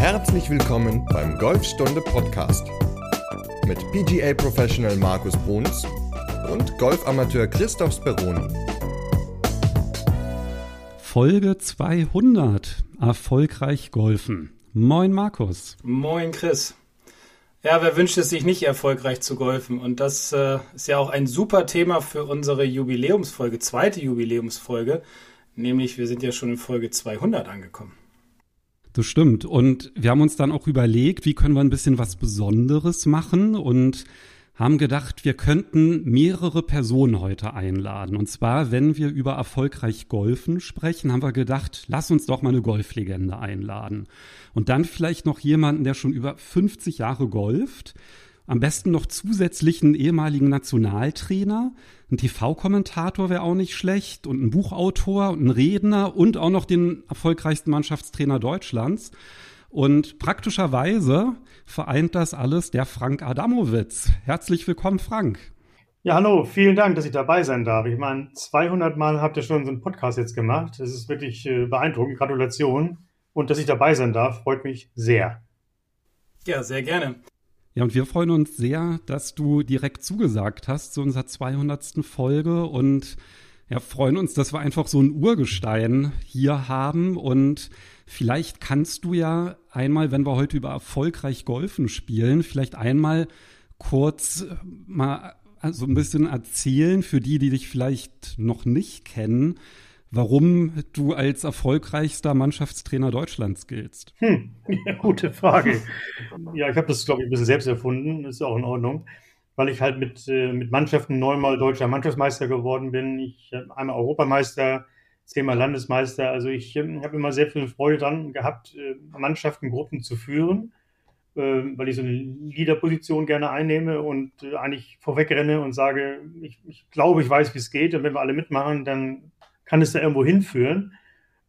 Herzlich willkommen beim Golfstunde Podcast mit PGA Professional Markus Bruns und Golfamateur Christoph Speroni. Folge 200. Erfolgreich golfen. Moin Markus. Moin Chris. Ja, wer wünscht es sich nicht erfolgreich zu golfen? Und das äh, ist ja auch ein super Thema für unsere Jubiläumsfolge, zweite Jubiläumsfolge. Nämlich, wir sind ja schon in Folge 200 angekommen. Das stimmt. Und wir haben uns dann auch überlegt, wie können wir ein bisschen was Besonderes machen und haben gedacht, wir könnten mehrere Personen heute einladen. Und zwar, wenn wir über erfolgreich Golfen sprechen, haben wir gedacht, lass uns doch mal eine Golflegende einladen. Und dann vielleicht noch jemanden, der schon über 50 Jahre golft. Am besten noch zusätzlich einen ehemaligen Nationaltrainer, ein TV-Kommentator wäre auch nicht schlecht und ein Buchautor und ein Redner und auch noch den erfolgreichsten Mannschaftstrainer Deutschlands. Und praktischerweise vereint das alles der Frank Adamowitz. Herzlich willkommen, Frank. Ja, hallo, vielen Dank, dass ich dabei sein darf. Ich meine, 200 Mal habt ihr schon so einen Podcast jetzt gemacht. Das ist wirklich äh, beeindruckend. Gratulation. Und dass ich dabei sein darf, freut mich sehr. Ja, sehr gerne. Ja, und wir freuen uns sehr, dass du direkt zugesagt hast zu unserer 200. Folge und ja, freuen uns, dass wir einfach so ein Urgestein hier haben und vielleicht kannst du ja einmal, wenn wir heute über erfolgreich Golfen spielen, vielleicht einmal kurz äh, mal so ein bisschen erzählen für die, die dich vielleicht noch nicht kennen, warum du als erfolgreichster Mannschaftstrainer Deutschlands giltst. Hm, gute Frage. Ja, ich habe das, glaube ich, ein bisschen selbst erfunden. Ist auch in Ordnung. Weil ich halt mit, äh, mit Mannschaften neunmal deutscher Mannschaftsmeister geworden bin. Ich äh, einmal Europameister, zehnmal Landesmeister. Also ich äh, habe immer sehr viel Freude dran gehabt, äh, Mannschaften, Gruppen zu führen, äh, weil ich so eine Leaderposition gerne einnehme und äh, eigentlich vorwegrenne und sage, ich, ich glaube, ich weiß, wie es geht. Und wenn wir alle mitmachen, dann kann es da irgendwo hinführen.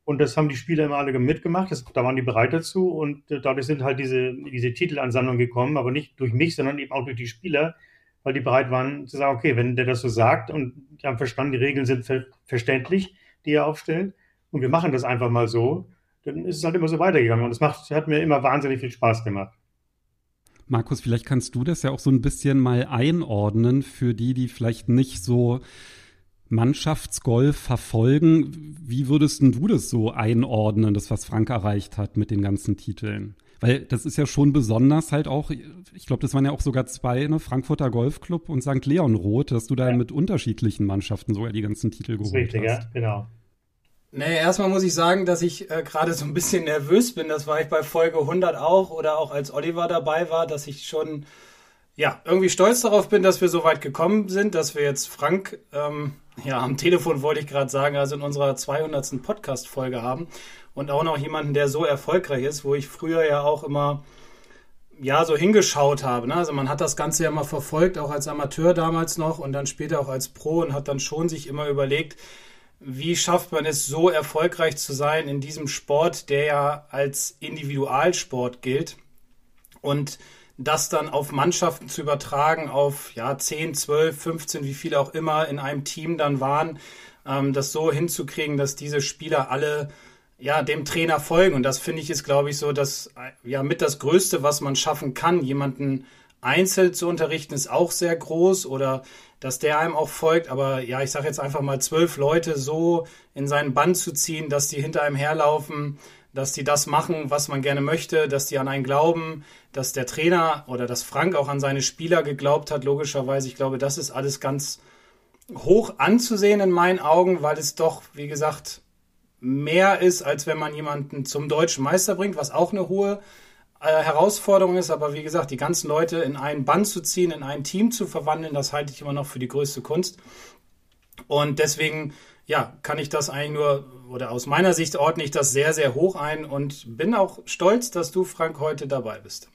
Und das haben die Spieler immer alle mitgemacht. Das, da waren die bereit dazu. Und äh, dadurch sind halt diese, diese Titelansammlungen gekommen, aber nicht durch mich, sondern eben auch durch die Spieler, weil die bereit waren zu sagen, okay, wenn der das so sagt und die haben verstanden, die Regeln sind ver verständlich, die er aufstellt, und wir machen das einfach mal so, dann ist es halt immer so weitergegangen. Und das macht, hat mir immer wahnsinnig viel Spaß gemacht. Markus, vielleicht kannst du das ja auch so ein bisschen mal einordnen für die, die vielleicht nicht so Mannschaftsgolf verfolgen. Wie würdest du das so einordnen, das, was Frank erreicht hat mit den ganzen Titeln? Weil das ist ja schon besonders halt auch, ich glaube, das waren ja auch sogar zwei, ne, Frankfurter Golfclub und St. Leon Roth, dass du da ja. mit unterschiedlichen Mannschaften sogar die ganzen Titel geholt richtig, hast. Ja, genau. Nee, erstmal muss ich sagen, dass ich äh, gerade so ein bisschen nervös bin. Das war ich bei Folge 100 auch oder auch als Oliver dabei war, dass ich schon ja, irgendwie stolz darauf bin, dass wir so weit gekommen sind, dass wir jetzt Frank, ähm, ja, am Telefon wollte ich gerade sagen, also in unserer 200. Podcast-Folge haben und auch noch jemanden, der so erfolgreich ist, wo ich früher ja auch immer, ja, so hingeschaut habe. Ne? Also man hat das Ganze ja mal verfolgt, auch als Amateur damals noch und dann später auch als Pro und hat dann schon sich immer überlegt, wie schafft man es, so erfolgreich zu sein in diesem Sport, der ja als Individualsport gilt. Und das dann auf Mannschaften zu übertragen, auf ja, 10, 12, 15, wie viele auch immer in einem Team dann waren, ähm, das so hinzukriegen, dass diese Spieler alle ja, dem Trainer folgen. Und das finde ich ist, glaube ich, so das ja mit das Größte, was man schaffen kann. Jemanden einzeln zu unterrichten, ist auch sehr groß oder dass der einem auch folgt. Aber ja, ich sage jetzt einfach mal zwölf Leute so in seinen Band zu ziehen, dass die hinter einem herlaufen, dass die das machen, was man gerne möchte, dass die an einen glauben, dass der Trainer oder dass Frank auch an seine Spieler geglaubt hat, logischerweise. Ich glaube, das ist alles ganz hoch anzusehen in meinen Augen, weil es doch, wie gesagt, mehr ist, als wenn man jemanden zum deutschen Meister bringt, was auch eine hohe äh, Herausforderung ist. Aber wie gesagt, die ganzen Leute in einen Band zu ziehen, in ein Team zu verwandeln, das halte ich immer noch für die größte Kunst. Und deswegen ja, kann ich das eigentlich nur, oder aus meiner Sicht ordne ich das sehr, sehr hoch ein und bin auch stolz, dass du, Frank, heute dabei bist.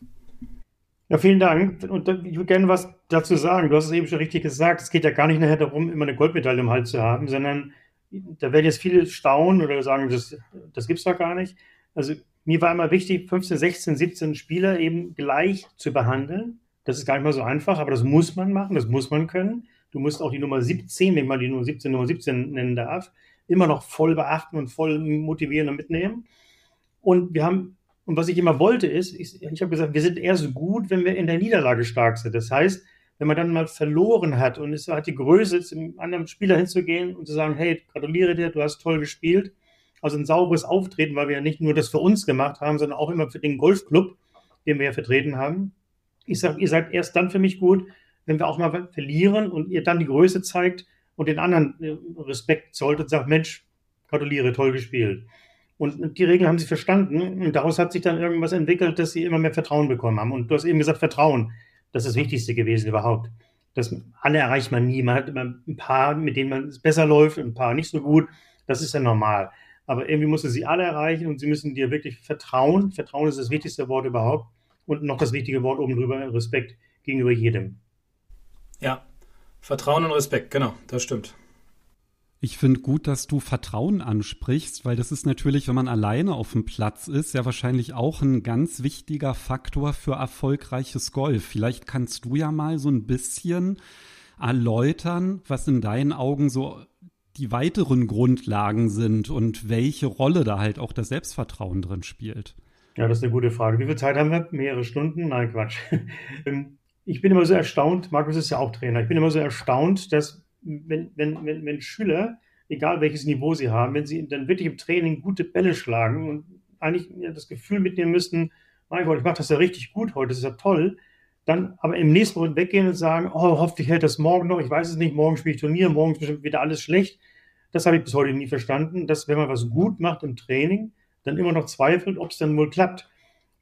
Ja, vielen Dank. Und ich würde gerne was dazu sagen. Du hast es eben schon richtig gesagt. Es geht ja gar nicht nachher darum, immer eine Goldmedaille im Hals zu haben, sondern da werden jetzt viele staunen oder sagen, das, das gibt es doch gar nicht. Also mir war immer wichtig, 15, 16, 17 Spieler eben gleich zu behandeln. Das ist gar nicht mal so einfach, aber das muss man machen, das muss man können. Du musst auch die Nummer 17, wenn man die Nummer 17 Nummer 17 nennen darf, immer noch voll beachten und voll motivieren und mitnehmen. Und wir haben Und was ich immer wollte, ist, ich, ich habe gesagt, wir sind erst gut, wenn wir in der Niederlage stark sind. Das heißt, wenn man dann mal verloren hat und es hat die Größe, zum anderen Spieler hinzugehen und zu sagen, hey, gratuliere dir, du hast toll gespielt. Also ein sauberes Auftreten, weil wir ja nicht nur das für uns gemacht haben, sondern auch immer für den Golfclub, den wir ja vertreten haben. Ich sage, ihr seid erst dann für mich gut, wenn wir auch mal verlieren und ihr dann die Größe zeigt und den anderen äh, Respekt zollt und sagt, Mensch, gratuliere, toll gespielt. Und die Regeln haben sie verstanden und daraus hat sich dann irgendwas entwickelt, dass sie immer mehr Vertrauen bekommen haben. Und du hast eben gesagt, Vertrauen. Das ist das Wichtigste gewesen überhaupt. Das alle erreicht man nie. Man hat immer ein paar, mit denen man es besser läuft, ein paar nicht so gut. Das ist ja normal. Aber irgendwie musst du sie alle erreichen und sie müssen dir wirklich vertrauen. Vertrauen ist das wichtigste Wort überhaupt. Und noch das wichtige Wort oben drüber, Respekt gegenüber jedem. Ja, Vertrauen und Respekt, genau, das stimmt. Ich finde gut, dass du Vertrauen ansprichst, weil das ist natürlich, wenn man alleine auf dem Platz ist, ja wahrscheinlich auch ein ganz wichtiger Faktor für erfolgreiches Golf. Vielleicht kannst du ja mal so ein bisschen erläutern, was in deinen Augen so die weiteren Grundlagen sind und welche Rolle da halt auch das Selbstvertrauen drin spielt. Ja, das ist eine gute Frage. Wie viel Zeit haben wir? Mehrere Stunden? Nein, Quatsch. Ich bin immer so erstaunt, Markus ist ja auch Trainer, ich bin immer so erstaunt, dass wenn, wenn, wenn, wenn Schüler, egal welches Niveau sie haben, wenn sie dann wirklich im Training gute Bälle schlagen und eigentlich das Gefühl mitnehmen müssten, mein Gott, ich mache das ja richtig gut heute, das ist ja toll, dann aber im nächsten Moment weggehen und sagen, oh, hoffentlich hält das morgen noch, ich weiß es nicht, morgen spiele ich Turnier, morgen ist bestimmt wieder alles schlecht. Das habe ich bis heute nie verstanden, dass wenn man was gut macht im Training, dann immer noch zweifelt, ob es dann wohl klappt.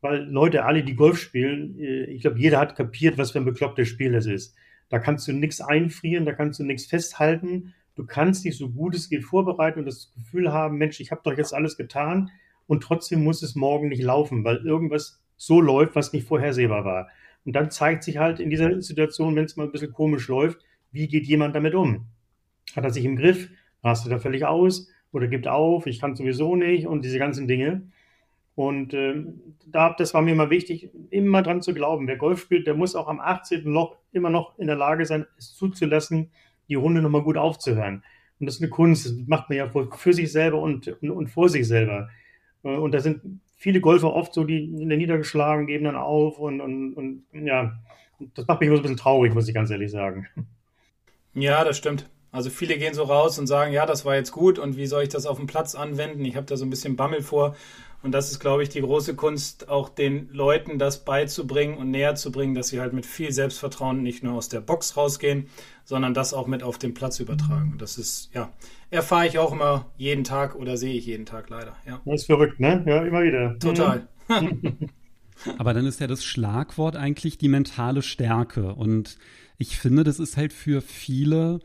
Weil Leute, alle, die Golf spielen, äh, ich glaube, jeder hat kapiert, was für ein beklopptes Spiel das ist. Da kannst du nichts einfrieren, da kannst du nichts festhalten. Du kannst dich so gut es geht vorbereiten und das Gefühl haben, Mensch, ich habe doch jetzt alles getan und trotzdem muss es morgen nicht laufen, weil irgendwas so läuft, was nicht vorhersehbar war. Und dann zeigt sich halt in dieser Situation, wenn es mal ein bisschen komisch läuft, wie geht jemand damit um? Hat er sich im Griff? Rastet er völlig aus? Oder gibt auf? Ich kann sowieso nicht und diese ganzen Dinge. Und äh, da, das war mir immer wichtig, immer dran zu glauben. Wer Golf spielt, der muss auch am 18. Loch immer noch in der Lage sein, es zuzulassen, die Runde nochmal gut aufzuhören. Und das ist eine Kunst, das macht man ja für sich selber und, und, und vor sich selber. Äh, und da sind viele Golfer oft so, die in der niedergeschlagen, geben dann auf und, und, und ja, das macht mich immer so ein bisschen traurig, muss ich ganz ehrlich sagen. Ja, das stimmt. Also viele gehen so raus und sagen, ja, das war jetzt gut und wie soll ich das auf dem Platz anwenden? Ich habe da so ein bisschen Bammel vor. Und das ist, glaube ich, die große Kunst, auch den Leuten das beizubringen und näher zu bringen, dass sie halt mit viel Selbstvertrauen nicht nur aus der Box rausgehen, sondern das auch mit auf den Platz übertragen. Und das ist, ja, erfahre ich auch immer jeden Tag oder sehe ich jeden Tag leider. Ja. Das ist verrückt, ne? Ja, immer wieder. Total. Aber dann ist ja das Schlagwort eigentlich die mentale Stärke. Und ich finde, das ist halt für viele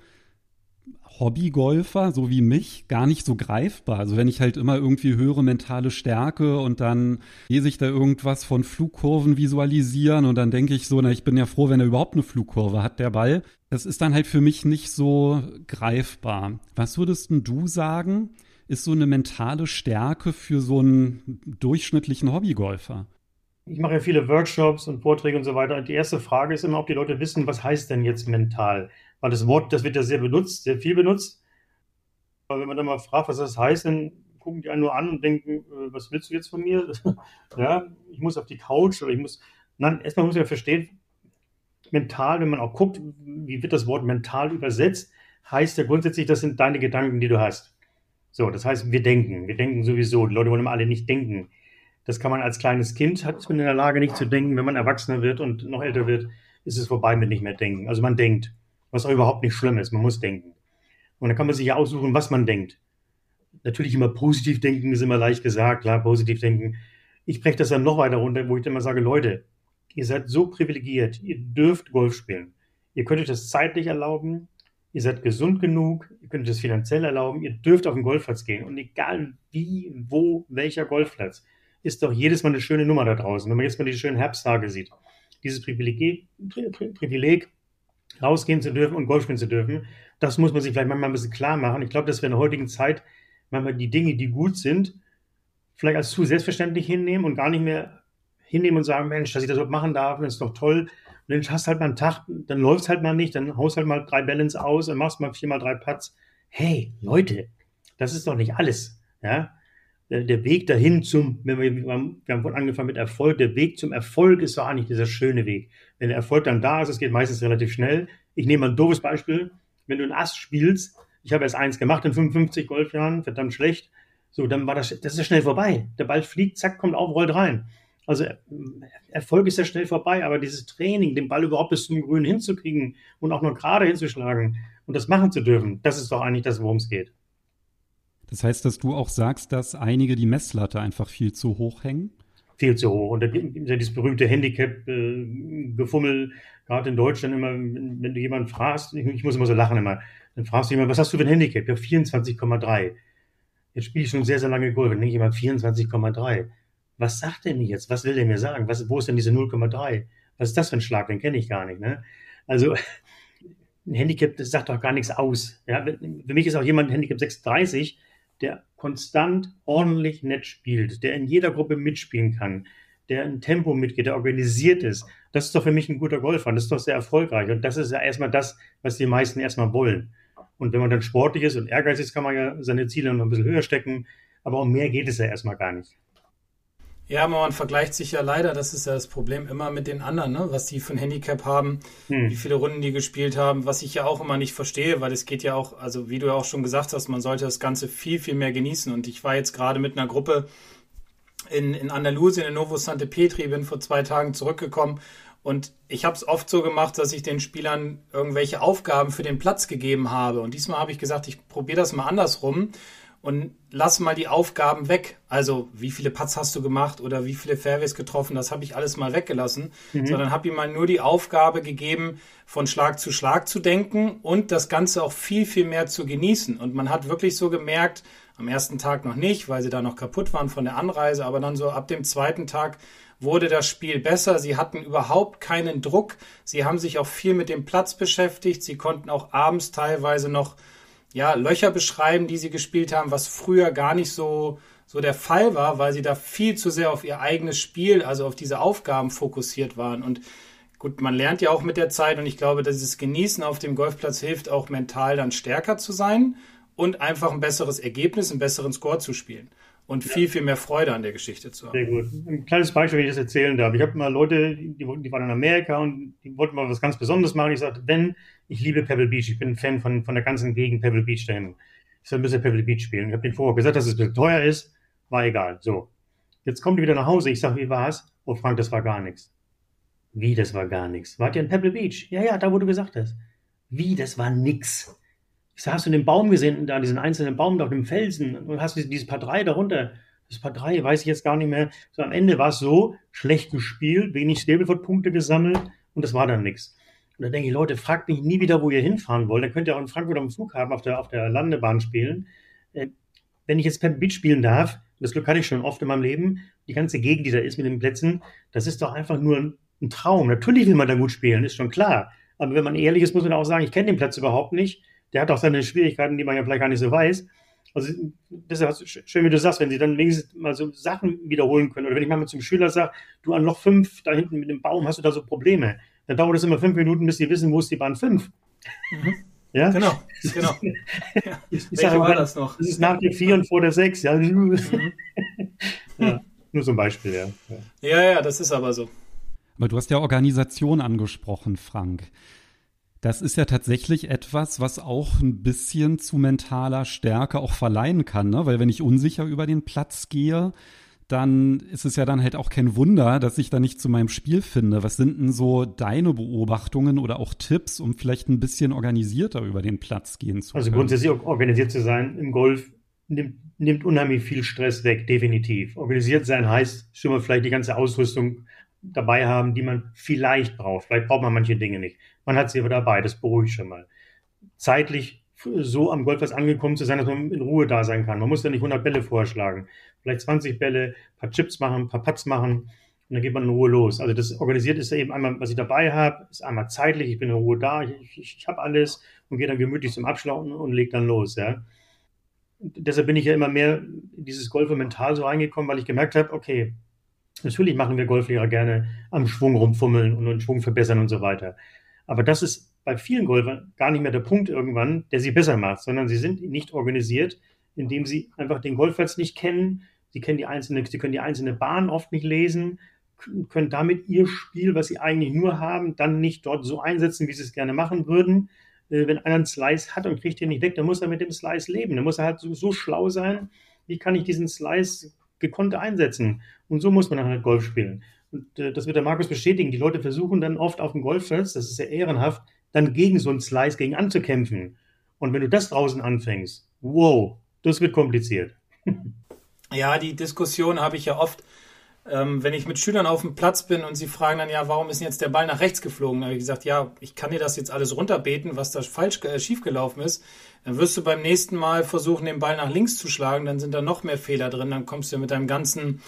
Hobbygolfer, so wie mich, gar nicht so greifbar. Also wenn ich halt immer irgendwie höre mentale Stärke und dann lese ich da irgendwas von Flugkurven visualisieren und dann denke ich so, na, ich bin ja froh, wenn er überhaupt eine Flugkurve hat, der Ball. Das ist dann halt für mich nicht so greifbar. Was würdest denn du sagen, ist so eine mentale Stärke für so einen durchschnittlichen Hobbygolfer? Ich mache ja viele Workshops und Vorträge und so weiter. Und die erste Frage ist immer, ob die Leute wissen, was heißt denn jetzt mental? Weil das Wort, das wird ja sehr benutzt, sehr viel benutzt. Aber wenn man dann mal fragt, was das heißt, dann gucken die einen nur an und denken, äh, was willst du jetzt von mir? ja, ich muss auf die Couch oder ich muss. Nein, erstmal muss man verstehen, mental, wenn man auch guckt, wie wird das Wort mental übersetzt, heißt ja grundsätzlich, das sind deine Gedanken, die du hast. So, das heißt, wir denken. Wir denken sowieso. Die Leute wollen immer alle nicht denken. Das kann man als kleines Kind, hat man in der Lage nicht zu denken. Wenn man erwachsener wird und noch älter wird, ist es vorbei mit nicht mehr denken. Also man denkt was auch überhaupt nicht schlimm ist. Man muss denken. Und dann kann man sich ja aussuchen, was man denkt. Natürlich immer positiv denken ist immer leicht gesagt, klar, positiv denken. Ich breche das dann noch weiter runter, wo ich dann immer sage, Leute, ihr seid so privilegiert, ihr dürft Golf spielen. Ihr könnt euch das zeitlich erlauben, ihr seid gesund genug, ihr könnt euch das finanziell erlauben, ihr dürft auf den Golfplatz gehen. Und egal wie, wo, welcher Golfplatz, ist doch jedes Mal eine schöne Nummer da draußen. Wenn man jetzt mal die schönen Herbsttage sieht. Dieses Privileg, Privileg rausgehen zu dürfen und Golf spielen zu dürfen. Das muss man sich vielleicht manchmal ein bisschen klar machen. Ich glaube, dass wir in der heutigen Zeit manchmal die Dinge, die gut sind, vielleicht als zu selbstverständlich hinnehmen und gar nicht mehr hinnehmen und sagen, Mensch, dass ich das überhaupt machen darf, das ist doch toll. Und dann hast du halt mal einen Tag, dann läuft es halt mal nicht, dann haust halt mal drei Balance aus, dann machst mal viermal drei Putts. Hey, Leute, das ist doch nicht alles. Ja? Der, der Weg dahin zum, wenn wir, wir haben angefangen mit Erfolg, der Weg zum Erfolg ist doch eigentlich dieser schöne Weg. Wenn der Erfolg dann da ist, es geht meistens relativ schnell. Ich nehme mal ein doofes Beispiel. Wenn du ein Ass spielst, ich habe erst eins gemacht in 55 Golfjahren, verdammt schlecht, so, dann war das, das ist ja schnell vorbei. Der Ball fliegt, zack, kommt auf, rollt rein. Also Erfolg ist ja schnell vorbei, aber dieses Training, den Ball überhaupt bis zum Grün hinzukriegen und auch nur gerade hinzuschlagen und das machen zu dürfen, das ist doch eigentlich das, worum es geht. Das heißt, dass du auch sagst, dass einige die Messlatte einfach viel zu hoch hängen? Viel zu hoch. Und dieses berühmte Handicap-Gefummel, äh, gerade in Deutschland immer, wenn, du jemanden fragst, ich, muss immer so lachen immer, dann fragst du jemanden, was hast du für ein Handicap? Ja, 24,3. Jetzt spiele ich schon sehr, sehr lange Golf. Dann denke ich immer 24,3. Was sagt der mir jetzt? Was will der mir sagen? Was, wo ist denn diese 0,3? Was ist das für ein Schlag? Den kenne ich gar nicht. Ne? Also ein Handicap, das sagt doch gar nichts aus. Ja? Für mich ist auch jemand ein Handicap 36, der konstant ordentlich nett spielt, der in jeder Gruppe mitspielen kann, der ein Tempo mitgeht, der organisiert ist. Das ist doch für mich ein guter Golfer. Das ist doch sehr erfolgreich. Und das ist ja erstmal das, was die meisten erstmal wollen. Und wenn man dann sportlich ist und ehrgeizig ist, kann man ja seine Ziele noch ein bisschen höher stecken. Aber um mehr geht es ja erstmal gar nicht. Ja, aber man vergleicht sich ja leider, das ist ja das Problem, immer mit den anderen, ne? was die für ein Handicap haben, hm. wie viele Runden die gespielt haben, was ich ja auch immer nicht verstehe, weil es geht ja auch, also wie du ja auch schon gesagt hast, man sollte das Ganze viel, viel mehr genießen. Und ich war jetzt gerade mit einer Gruppe in, in Andalusien, in Novo Sante Petri, bin vor zwei Tagen zurückgekommen und ich habe es oft so gemacht, dass ich den Spielern irgendwelche Aufgaben für den Platz gegeben habe. Und diesmal habe ich gesagt, ich probiere das mal andersrum und lass mal die Aufgaben weg. Also, wie viele Putts hast du gemacht oder wie viele Fairways getroffen, das habe ich alles mal weggelassen, mhm. sondern habe ihm mal nur die Aufgabe gegeben, von Schlag zu Schlag zu denken und das Ganze auch viel, viel mehr zu genießen. Und man hat wirklich so gemerkt, am ersten Tag noch nicht, weil sie da noch kaputt waren von der Anreise, aber dann so ab dem zweiten Tag wurde das Spiel besser. Sie hatten überhaupt keinen Druck. Sie haben sich auch viel mit dem Platz beschäftigt. Sie konnten auch abends teilweise noch ja, Löcher beschreiben, die sie gespielt haben, was früher gar nicht so, so der Fall war, weil sie da viel zu sehr auf ihr eigenes Spiel, also auf diese Aufgaben fokussiert waren. Und gut, man lernt ja auch mit der Zeit und ich glaube, dieses Genießen auf dem Golfplatz hilft auch mental dann stärker zu sein und einfach ein besseres Ergebnis, einen besseren Score zu spielen und viel, viel mehr Freude an der Geschichte zu haben. Sehr gut. Ein kleines Beispiel, wenn ich das erzählen darf. Ich habe mal Leute, die, die, waren in Amerika und die wollten mal was ganz Besonderes machen. Ich sagte, wenn, ich liebe Pebble Beach, ich bin ein Fan von, von der ganzen Gegend Pebble Beach dahin. Ich soll ein bisschen Pebble Beach spielen. Ich habe denen vorher gesagt, dass es ein bisschen teuer ist, war egal. So. Jetzt kommt die wieder nach Hause. Ich sage, wie war's? Oh, Frank, das war gar nichts. Wie, das war gar nichts? Wart ihr in Pebble Beach? Ja, ja, da, wo du gesagt hast. Wie, das war nix? Ich sag, hast du den Baum gesehen, da diesen einzelnen Baum da auf dem Felsen und hast du dieses Paar 3 darunter? Das Paar 3 weiß ich jetzt gar nicht mehr. So am Ende war es so, schlecht gespielt, wenig Stableford-Punkte gesammelt und das war dann nichts. Und da denke ich, Leute, fragt mich nie wieder, wo ihr hinfahren wollt. Dann könnt ihr auch in Frankfurt am Flughafen auf der, auf der Landebahn spielen. Äh, wenn ich jetzt per Beach spielen darf, das Glück hatte ich schon oft in meinem Leben, die ganze Gegend, die da ist mit den Plätzen, das ist doch einfach nur ein, ein Traum. Natürlich will man da gut spielen, ist schon klar. Aber wenn man ehrlich ist, muss man auch sagen, ich kenne den Platz überhaupt nicht der hat auch seine Schwierigkeiten, die man ja vielleicht gar nicht so weiß. Also deshalb schön, wie du sagst, wenn sie dann wenigstens mal so Sachen wiederholen können. Oder wenn ich mal zum Schüler sage, du an Loch 5 da hinten mit dem Baum hast du da so Probleme. Dann dauert es immer fünf Minuten, bis sie wissen, wo ist die Bahn 5. Mhm. Ja? Genau, genau. Ja. Ich, ich sage war das noch? Das ist nach der 4 und vor der 6. Ja. Mhm. ja. Nur so ein Beispiel, ja. Ja, ja, das ist aber so. Aber du hast ja Organisation angesprochen, Frank. Das ist ja tatsächlich etwas, was auch ein bisschen zu mentaler Stärke auch verleihen kann, ne? Weil wenn ich unsicher über den Platz gehe, dann ist es ja dann halt auch kein Wunder, dass ich da nicht zu meinem Spiel finde. Was sind denn so deine Beobachtungen oder auch Tipps, um vielleicht ein bisschen organisierter über den Platz gehen zu also können? Also grundsätzlich organisiert zu sein im Golf nimmt, nimmt unheimlich viel Stress weg, definitiv. Organisiert sein heißt schon mal vielleicht die ganze Ausrüstung dabei haben, die man vielleicht braucht. Vielleicht braucht man manche Dinge nicht. Man hat sie aber dabei, das beruhigt schon mal. Zeitlich so am Golfplatz angekommen zu sein, dass man in Ruhe da sein kann. Man muss ja nicht 100 Bälle vorschlagen. Vielleicht 20 Bälle, ein paar Chips machen, ein paar Putts machen und dann geht man in Ruhe los. Also das organisiert ist ja eben einmal, was ich dabei habe, ist einmal zeitlich, ich bin in Ruhe da, ich, ich, ich habe alles und gehe dann gemütlich zum Abschlauen und lege dann los. Ja. deshalb bin ich ja immer mehr in dieses Golf mental so reingekommen, weil ich gemerkt habe, okay, Natürlich machen wir Golflehrer gerne am Schwung rumfummeln und den Schwung verbessern und so weiter. Aber das ist bei vielen Golfern gar nicht mehr der Punkt irgendwann, der sie besser macht, sondern sie sind nicht organisiert, indem sie einfach den Golfplatz nicht kennen, Sie kennen die einzelne, sie können die einzelne Bahn oft nicht lesen, können damit ihr Spiel, was sie eigentlich nur haben, dann nicht dort so einsetzen, wie sie es gerne machen würden. Äh, wenn einer einen Slice hat und kriegt den nicht weg, dann muss er mit dem Slice leben. Dann muss er halt so, so schlau sein, wie kann ich diesen Slice gekonnt einsetzen. Und so muss man dann halt Golf spielen. Und äh, das wird der Markus bestätigen. Die Leute versuchen dann oft auf dem Golfplatz, das ist ja ehrenhaft, dann gegen so einen Slice gegen anzukämpfen. Und wenn du das draußen anfängst, wow, das wird kompliziert. Ja, die Diskussion habe ich ja oft, ähm, wenn ich mit Schülern auf dem Platz bin und sie fragen dann, ja, warum ist jetzt der Ball nach rechts geflogen? Da habe ich gesagt, ja, ich kann dir das jetzt alles runterbeten, was da falsch äh, schiefgelaufen ist. Dann wirst du beim nächsten Mal versuchen, den Ball nach links zu schlagen, dann sind da noch mehr Fehler drin, dann kommst du mit deinem ganzen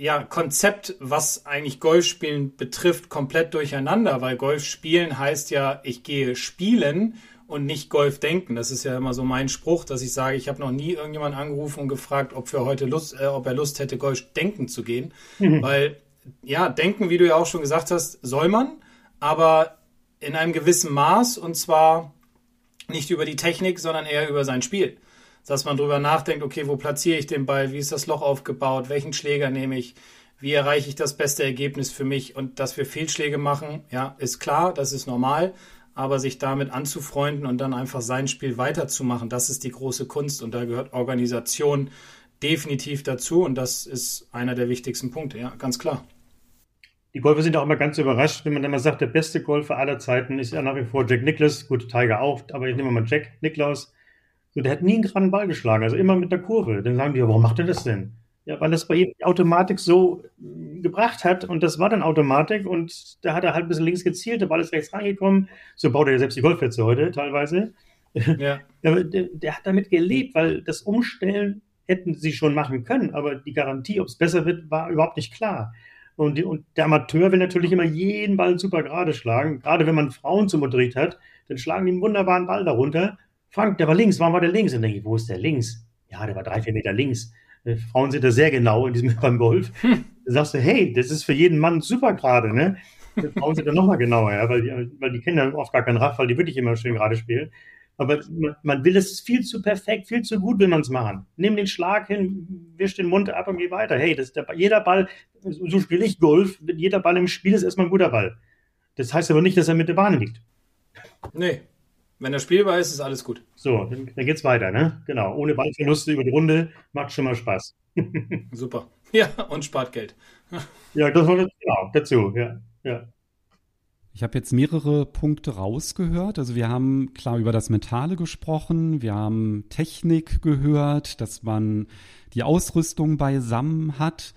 ja, Konzept, was eigentlich Golfspielen betrifft, komplett durcheinander, weil Golf spielen heißt ja, ich gehe spielen und nicht Golf denken. Das ist ja immer so mein Spruch, dass ich sage, ich habe noch nie irgendjemanden angerufen und gefragt, ob wir heute Lust, äh, ob er Lust hätte, Golf denken zu gehen. Mhm. Weil, ja, denken, wie du ja auch schon gesagt hast, soll man, aber in einem gewissen Maß und zwar nicht über die Technik, sondern eher über sein Spiel. Dass man drüber nachdenkt, okay, wo platziere ich den Ball, wie ist das Loch aufgebaut, welchen Schläger nehme ich, wie erreiche ich das beste Ergebnis für mich und dass wir Fehlschläge machen, ja, ist klar, das ist normal, aber sich damit anzufreunden und dann einfach sein Spiel weiterzumachen, das ist die große Kunst und da gehört Organisation definitiv dazu und das ist einer der wichtigsten Punkte, ja, ganz klar. Die Golfer sind auch immer ganz überrascht, wenn man dann mal sagt, der beste Golfer aller Zeiten ist ja nach wie vor Jack Nicklaus, gut, Tiger auch, aber ich nehme mal Jack Nicklaus. So, der hat nie einen geraden Ball geschlagen, also immer mit der Kurve. Dann sagen die, warum macht er das denn? Ja, weil das bei ihm die Automatik so äh, gebracht hat und das war dann Automatik und da hat er halt ein bisschen links gezielt, der Ball ist rechts reingekommen. So baut er ja selbst die Golfplätze heute teilweise. Ja. der, der, hat damit gelebt, weil das Umstellen hätten sie schon machen können, aber die Garantie, ob es besser wird, war überhaupt nicht klar. Und, die, und, der Amateur will natürlich immer jeden Ball super gerade schlagen. Gerade wenn man Frauen zum Unterricht hat, dann schlagen die einen wunderbaren Ball darunter. Frank, der war links, warum war der links? Und dann denke ich, wo ist der links? Ja, der war drei, vier Meter links. Äh, Frauen sind da sehr genau in diesem beim Golf. Hm. Da sagst du, hey, das ist für jeden Mann super gerade, ne? Frauen sind da nochmal genauer, ja, weil die, weil die kennen ja oft gar keinen Raff, weil die wirklich immer schön gerade spielen. Aber man, man will es viel zu perfekt, viel zu gut will man es machen. Nimm den Schlag hin, wisch den Mund ab und geh weiter. Hey, das der, jeder Ball, so spiele ich Golf, jeder Ball im Spiel ist erstmal ein guter Ball. Das heißt aber nicht, dass er mit der Bahn liegt. Nee, wenn er spielbar ist, ist alles gut. So, dann, dann geht's weiter, ne? Genau. Ohne Ballverluste über die Runde macht schon mal Spaß. Super. Ja, und spart Geld. ja, das war genau dazu, ja. ja. Ich habe jetzt mehrere Punkte rausgehört. Also wir haben klar über das Mentale gesprochen, wir haben Technik gehört, dass man die Ausrüstung beisammen hat.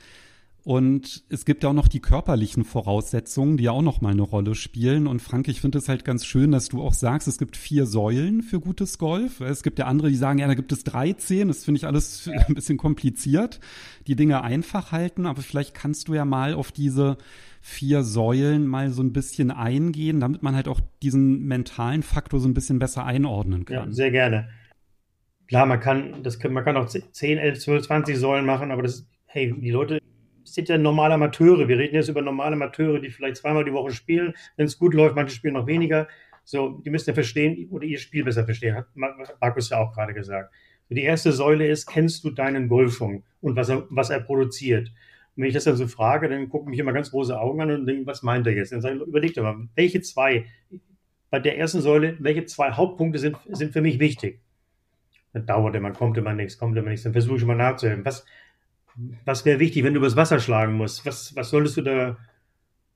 Und es gibt ja auch noch die körperlichen Voraussetzungen, die ja auch noch mal eine Rolle spielen. Und Frank, ich finde es halt ganz schön, dass du auch sagst, es gibt vier Säulen für gutes Golf. Es gibt ja andere, die sagen, ja, da gibt es 13. Das finde ich alles ein bisschen kompliziert. Die Dinge einfach halten. Aber vielleicht kannst du ja mal auf diese vier Säulen mal so ein bisschen eingehen, damit man halt auch diesen mentalen Faktor so ein bisschen besser einordnen kann. Ja, sehr gerne. Klar, man kann, das man kann auch 10, 11, 12, 20 Säulen machen, aber das, hey, die Leute sind ja normale Amateure. Wir reden jetzt über normale Amateure, die vielleicht zweimal die Woche spielen. Wenn es gut läuft, manche spielen noch weniger. So, die müssen ja verstehen oder ihr Spiel besser verstehen, hat Markus ja auch gerade gesagt. Die erste Säule ist, kennst du deinen Golfschwung und was er, was er produziert? Und wenn ich das dann so frage, dann gucken mich immer ganz große Augen an und denken, was meint er jetzt? Dann sage ich, überleg doch mal, welche zwei, bei der ersten Säule, welche zwei Hauptpunkte sind, sind für mich wichtig? Dann dauert immer, kommt immer nichts, kommt immer nichts. Dann versuche ich mal nachzuhören. Was, was wäre wichtig, wenn du übers Wasser schlagen musst? Was, was solltest du da?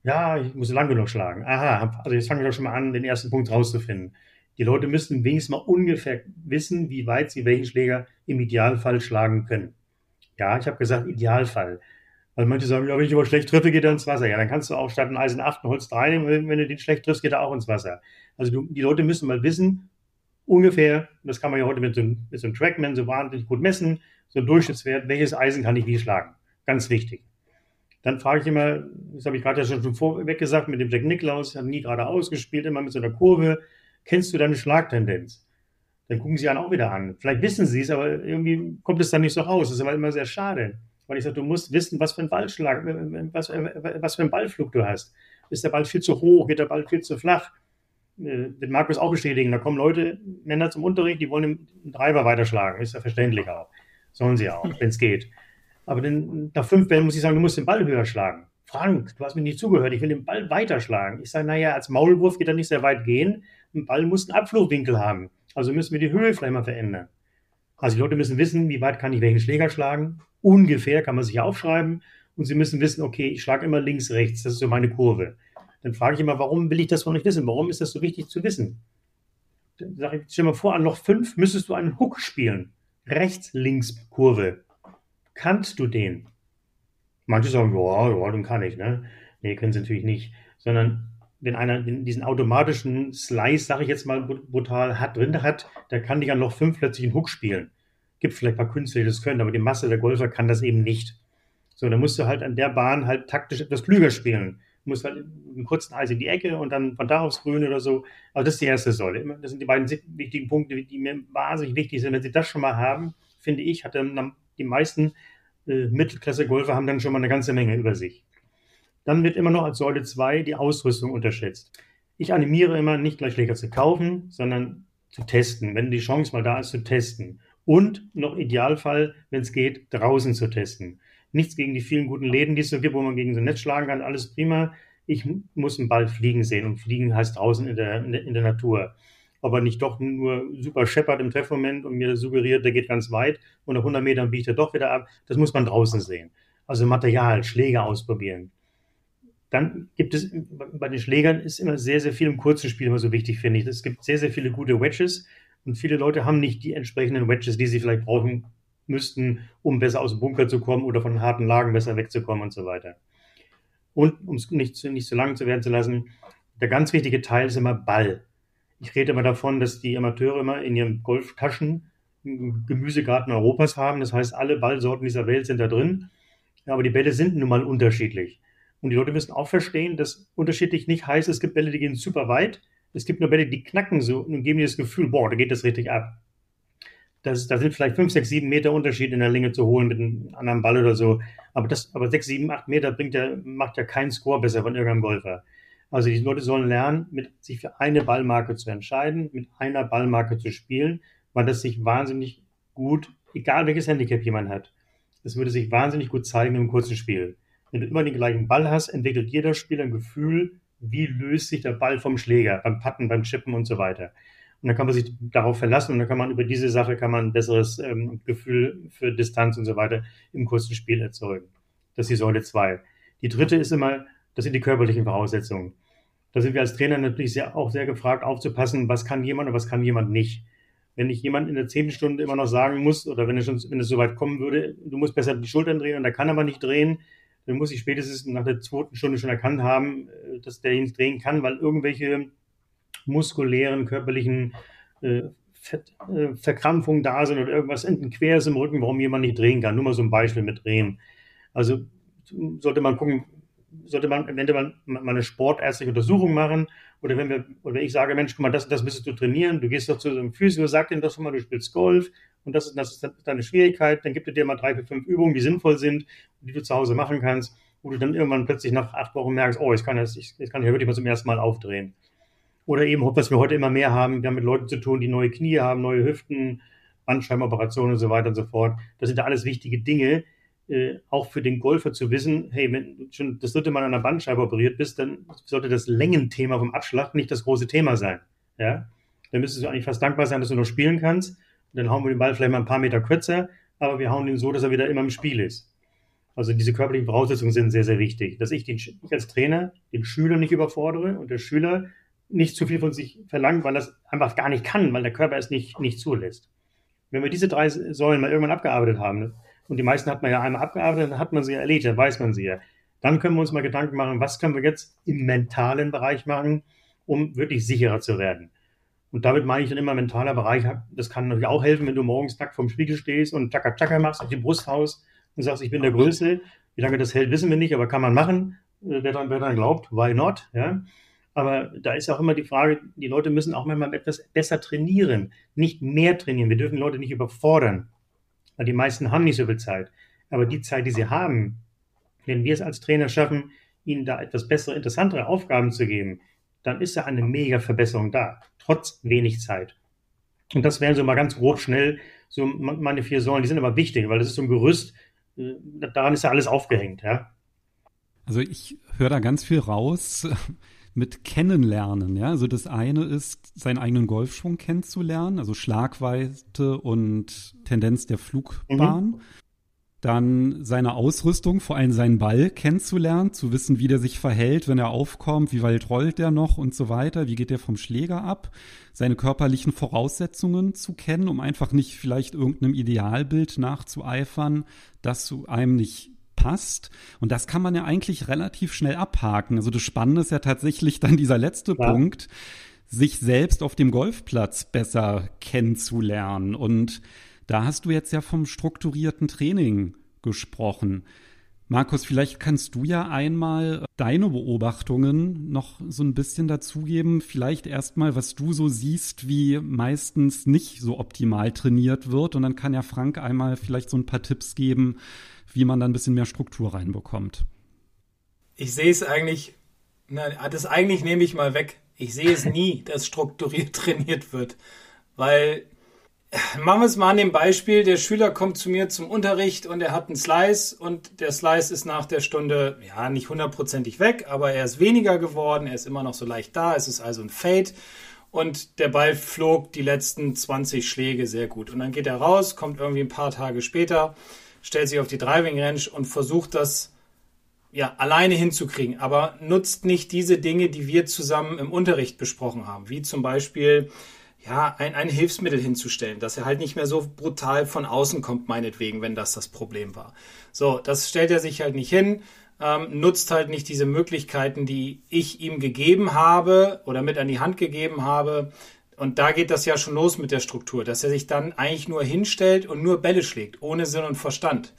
Ja, ich muss lang genug schlagen. Aha, also jetzt fange ich doch schon mal an, den ersten Punkt rauszufinden. Die Leute müssten wenigstens mal ungefähr wissen, wie weit sie welchen Schläger im Idealfall schlagen können. Ja, ich habe gesagt Idealfall. Weil manche sagen, ja, wenn ich aber schlecht treffe, geht er ins Wasser. Ja, dann kannst du auch statt ein Eisen 8 ein Holz 3 nehmen. Wenn du den schlecht triffst, geht er auch ins Wasser. Also du, die Leute müssen mal wissen, ungefähr, das kann man ja heute mit so, mit so einem Trackman so wahnsinnig gut messen, so ein Durchschnittswert, welches Eisen kann ich wie schlagen. Ganz wichtig. Dann frage ich immer, das habe ich gerade ja schon vorweg gesagt, mit dem Jack Nicklaus, hat nie gerade ausgespielt, immer mit so einer Kurve. Kennst du deine Schlagtendenz? Dann gucken sie einen auch wieder an. Vielleicht wissen sie es, aber irgendwie kommt es dann nicht so raus. Das ist aber immer sehr schade. Weil ich sage, du musst wissen, was für ein Ballschlag, was, was für ein Ballflug du hast. Ist der Ball viel zu hoch? Geht der Ball viel zu flach? äh, wird Markus auch bestätigen, da kommen Leute, Männer zum Unterricht, die wollen den Driver weiterschlagen. Ist ja verständlich auch. Sollen sie auch, wenn es geht. Aber dann, nach fünf Bällen muss ich sagen, du musst den Ball höher schlagen. Frank, du hast mir nicht zugehört, ich will den Ball weiterschlagen. Ich sage, naja, als Maulwurf geht er nicht sehr weit gehen. Ein Ball muss einen Abflugwinkel haben. Also müssen wir die Höhe vielleicht mal verändern. Also die Leute müssen wissen, wie weit kann ich welchen Schläger schlagen. Ungefähr kann man sich aufschreiben. Und sie müssen wissen, okay, ich schlage immer links, rechts. Das ist so meine Kurve. Dann frage ich immer, warum will ich das von euch wissen? Warum ist das so wichtig zu wissen? Dann sage ich, stell mal vor, an Loch 5 müsstest du einen Hook spielen. Rechts-Links-Kurve. Kannst du den? Manche sagen, ja, ja, den kann ich. Ne? Nee, können sie natürlich nicht. Sondern wenn einer diesen automatischen Slice, sage ich jetzt mal brutal, hat, drin hat, der kann dich an Loch 5 plötzlich einen Hook spielen. Gibt vielleicht ein paar Künstler, die das können, aber die Masse der Golfer kann das eben nicht. So, dann musst du halt an der Bahn halt taktisch etwas klüger spielen. Du musst halt einen kurzen Eis in die Ecke und dann von da aufs Grün oder so. Aber das ist die erste Säule. Das sind die beiden wichtigen Punkte, die mir wahnsinnig wichtig sind. Wenn Sie das schon mal haben, finde ich, hat dann die meisten äh, Mittelklasse-Golfer haben dann schon mal eine ganze Menge über sich. Dann wird immer noch als Säule 2 die Ausrüstung unterschätzt. Ich animiere immer, nicht gleich Schläger zu kaufen, sondern zu testen, wenn die Chance mal da ist, zu testen. Und noch Idealfall, wenn es geht, draußen zu testen. Nichts gegen die vielen guten Läden, die es so gibt, wo man gegen so ein Netz schlagen kann, alles prima. Ich muss einen Ball fliegen sehen und fliegen heißt draußen in der, in der, Natur. Ob er nicht doch nur super scheppert im Treffmoment und mir suggeriert, der geht ganz weit und nach 100 Metern biegt er doch wieder ab, das muss man draußen sehen. Also Material, Schläger ausprobieren. Dann gibt es bei den Schlägern ist immer sehr, sehr viel im kurzen Spiel immer so wichtig, finde ich. Es gibt sehr, sehr viele gute Wedges und viele Leute haben nicht die entsprechenden Wedges, die sie vielleicht brauchen müssten, um besser aus dem Bunker zu kommen oder von harten Lagen besser wegzukommen und so weiter. Und um es nicht, zu, nicht zu lang zu werden zu lassen, der ganz wichtige Teil ist immer Ball. Ich rede immer davon, dass die Amateure immer in ihren Golftaschen Gemüsegarten Europas haben. Das heißt, alle Ballsorten dieser Welt sind da drin. Aber die Bälle sind nun mal unterschiedlich. Und die Leute müssen auch verstehen, dass unterschiedlich nicht heißt, es gibt Bälle, die gehen super weit. Es gibt nur Bälle, die knacken so und geben dir das Gefühl, boah, da geht das richtig ab. Das, da sind vielleicht 5, 6, 7 Meter Unterschied in der Länge zu holen mit einem anderen Ball oder so. Aber, das, aber 6, 7, 8 Meter bringt ja, macht ja keinen Score besser von irgendeinem Golfer. Also die Leute sollen lernen, mit, sich für eine Ballmarke zu entscheiden, mit einer Ballmarke zu spielen, weil das sich wahnsinnig gut, egal welches Handicap jemand hat, das würde sich wahnsinnig gut zeigen im kurzen Spiel. Wenn du immer den gleichen Ball hast, entwickelt jeder Spieler ein Gefühl, wie löst sich der Ball vom Schläger, beim Patten, beim Chippen und so weiter. Und dann kann man sich darauf verlassen und dann kann man über diese Sache kann man ein besseres ähm, Gefühl für Distanz und so weiter im kurzen Spiel erzeugen. Das ist die Säule 2. Die dritte ist immer, das sind die körperlichen Voraussetzungen. Da sind wir als Trainer natürlich sehr, auch sehr gefragt, aufzupassen, was kann jemand und was kann jemand nicht. Wenn ich jemand in der zehnten Stunde immer noch sagen muss, oder wenn es, schon, wenn es so weit kommen würde, du musst besser die Schultern drehen und er kann aber nicht drehen, dann muss ich spätestens nach der zweiten Stunde schon erkannt haben, äh, dass der ihn nicht drehen kann, weil irgendwelche muskulären, körperlichen äh, äh, Verkrampfungen da sind oder irgendwas hinten quer ist im Rücken, warum jemand nicht drehen kann. Nur mal so ein Beispiel mit Drehen. Also sollte man gucken, sollte man eventuell mal eine sportärztliche Untersuchung machen oder wenn wir oder wenn ich sage, Mensch, guck mal, das das müsstest du trainieren, du gehst doch zu so einem Physio, sag dir doch schon mal, du spielst Golf und das ist, das ist deine Schwierigkeit, dann gibt er dir mal drei, vier, fünf Übungen, die sinnvoll sind, die du zu Hause machen kannst, wo du dann irgendwann plötzlich nach acht Wochen merkst, oh, ich kann das, ich, ich kann hier wirklich mal zum ersten Mal aufdrehen. Oder eben, was wir heute immer mehr haben, wir haben mit Leuten zu tun, die neue Knie haben, neue Hüften, Bandscheibenoperationen und so weiter und so fort. Das sind ja alles wichtige Dinge, äh, auch für den Golfer zu wissen, hey, wenn du schon das dritte Mal an einer Bandscheibe operiert bist, dann sollte das Längenthema vom Abschlag nicht das große Thema sein. Ja? Dann müsstest du eigentlich fast dankbar sein, dass du noch spielen kannst. Dann hauen wir den Ball vielleicht mal ein paar Meter kürzer, aber wir hauen ihn so, dass er wieder immer im Spiel ist. Also diese körperlichen Voraussetzungen sind sehr, sehr wichtig. Dass ich, den, ich als Trainer den Schüler nicht überfordere und der Schüler nicht zu viel von sich verlangt, weil das einfach gar nicht kann, weil der Körper es nicht, nicht zulässt. Wenn wir diese drei Säulen mal irgendwann abgearbeitet haben, und die meisten hat man ja einmal abgearbeitet, dann hat man sie ja erledigt, dann weiß man sie ja. Dann können wir uns mal Gedanken machen, was können wir jetzt im mentalen Bereich machen, um wirklich sicherer zu werden. Und damit meine ich dann immer mentaler Bereich, das kann natürlich auch helfen, wenn du morgens nackt vorm Spiegel stehst und Chaka Chaka machst auf die Brust haust und sagst, ich bin der Größte. Wie lange das hält, wissen wir nicht, aber kann man machen. Äh, wer dann, wer dann glaubt, why not? Ja? Aber da ist auch immer die Frage, die Leute müssen auch manchmal etwas besser trainieren, nicht mehr trainieren. Wir dürfen Leute nicht überfordern, weil die meisten haben nicht so viel Zeit. Aber die Zeit, die sie haben, wenn wir es als Trainer schaffen, ihnen da etwas bessere, interessantere Aufgaben zu geben, dann ist ja eine mega Verbesserung da, trotz wenig Zeit. Und das wären so mal ganz grob schnell so meine vier Säulen. Die sind aber wichtig, weil das ist so ein Gerüst, äh, daran ist ja alles aufgehängt, ja. Also ich höre da ganz viel raus mit Kennenlernen, ja. Also das eine ist, seinen eigenen Golfschwung kennenzulernen, also Schlagweite und Tendenz der Flugbahn. Mhm. Dann seine Ausrüstung, vor allem seinen Ball kennenzulernen, zu wissen, wie der sich verhält, wenn er aufkommt, wie weit rollt der noch und so weiter, wie geht der vom Schläger ab, seine körperlichen Voraussetzungen zu kennen, um einfach nicht vielleicht irgendeinem Idealbild nachzueifern, das zu einem nicht passt. Und das kann man ja eigentlich relativ schnell abhaken. Also das Spannende ist ja tatsächlich dann dieser letzte ja. Punkt, sich selbst auf dem Golfplatz besser kennenzulernen. Und da hast du jetzt ja vom strukturierten Training gesprochen. Markus, vielleicht kannst du ja einmal deine Beobachtungen noch so ein bisschen dazugeben. Vielleicht erstmal, was du so siehst, wie meistens nicht so optimal trainiert wird. Und dann kann ja Frank einmal vielleicht so ein paar Tipps geben, wie man da ein bisschen mehr Struktur reinbekommt. Ich sehe es eigentlich, na, das eigentlich nehme ich mal weg. Ich sehe es nie, dass strukturiert trainiert wird. Weil Machen wir es mal an dem Beispiel, der Schüler kommt zu mir zum Unterricht und er hat einen Slice und der Slice ist nach der Stunde, ja, nicht hundertprozentig weg, aber er ist weniger geworden, er ist immer noch so leicht da, es ist also ein Fade und der Ball flog die letzten 20 Schläge sehr gut. Und dann geht er raus, kommt irgendwie ein paar Tage später, stellt sich auf die Driving Range und versucht das ja, alleine hinzukriegen, aber nutzt nicht diese Dinge, die wir zusammen im Unterricht besprochen haben, wie zum Beispiel ja, ein, ein Hilfsmittel hinzustellen, dass er halt nicht mehr so brutal von außen kommt, meinetwegen, wenn das das Problem war. So, das stellt er sich halt nicht hin, ähm, nutzt halt nicht diese Möglichkeiten, die ich ihm gegeben habe oder mit an die Hand gegeben habe. Und da geht das ja schon los mit der Struktur, dass er sich dann eigentlich nur hinstellt und nur Bälle schlägt, ohne Sinn und Verstand.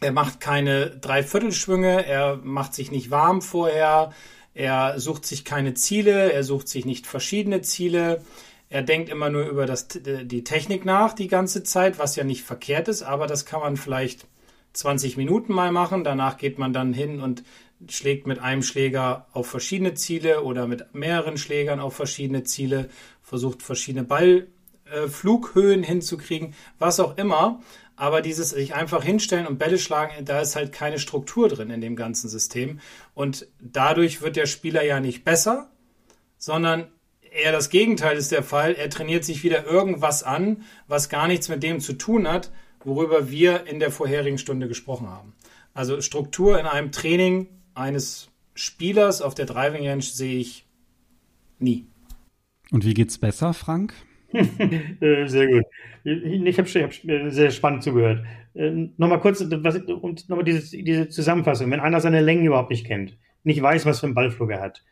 Er macht keine Dreiviertelschwünge, er macht sich nicht warm vorher, er sucht sich keine Ziele, er sucht sich nicht verschiedene Ziele, er denkt immer nur über das, die Technik nach die ganze Zeit, was ja nicht verkehrt ist, aber das kann man vielleicht 20 Minuten mal machen. Danach geht man dann hin und schlägt mit einem Schläger auf verschiedene Ziele oder mit mehreren Schlägern auf verschiedene Ziele, versucht verschiedene Ballflughöhen äh, hinzukriegen, was auch immer. Aber dieses sich einfach hinstellen und Bälle schlagen, da ist halt keine Struktur drin in dem ganzen System. Und dadurch wird der Spieler ja nicht besser, sondern eher das Gegenteil ist der Fall. Er trainiert sich wieder irgendwas an, was gar nichts mit dem zu tun hat, worüber wir in der vorherigen Stunde gesprochen haben. Also Struktur in einem Training eines Spielers auf der Driving Range sehe ich nie. Und wie geht's besser, Frank? Äh, sehr gut. Ich habe hab sehr spannend zugehört. Äh, nochmal kurz, was, und nochmal diese, diese Zusammenfassung. Wenn einer seine Längen überhaupt nicht kennt, nicht weiß, was für einen Ballflug er hat,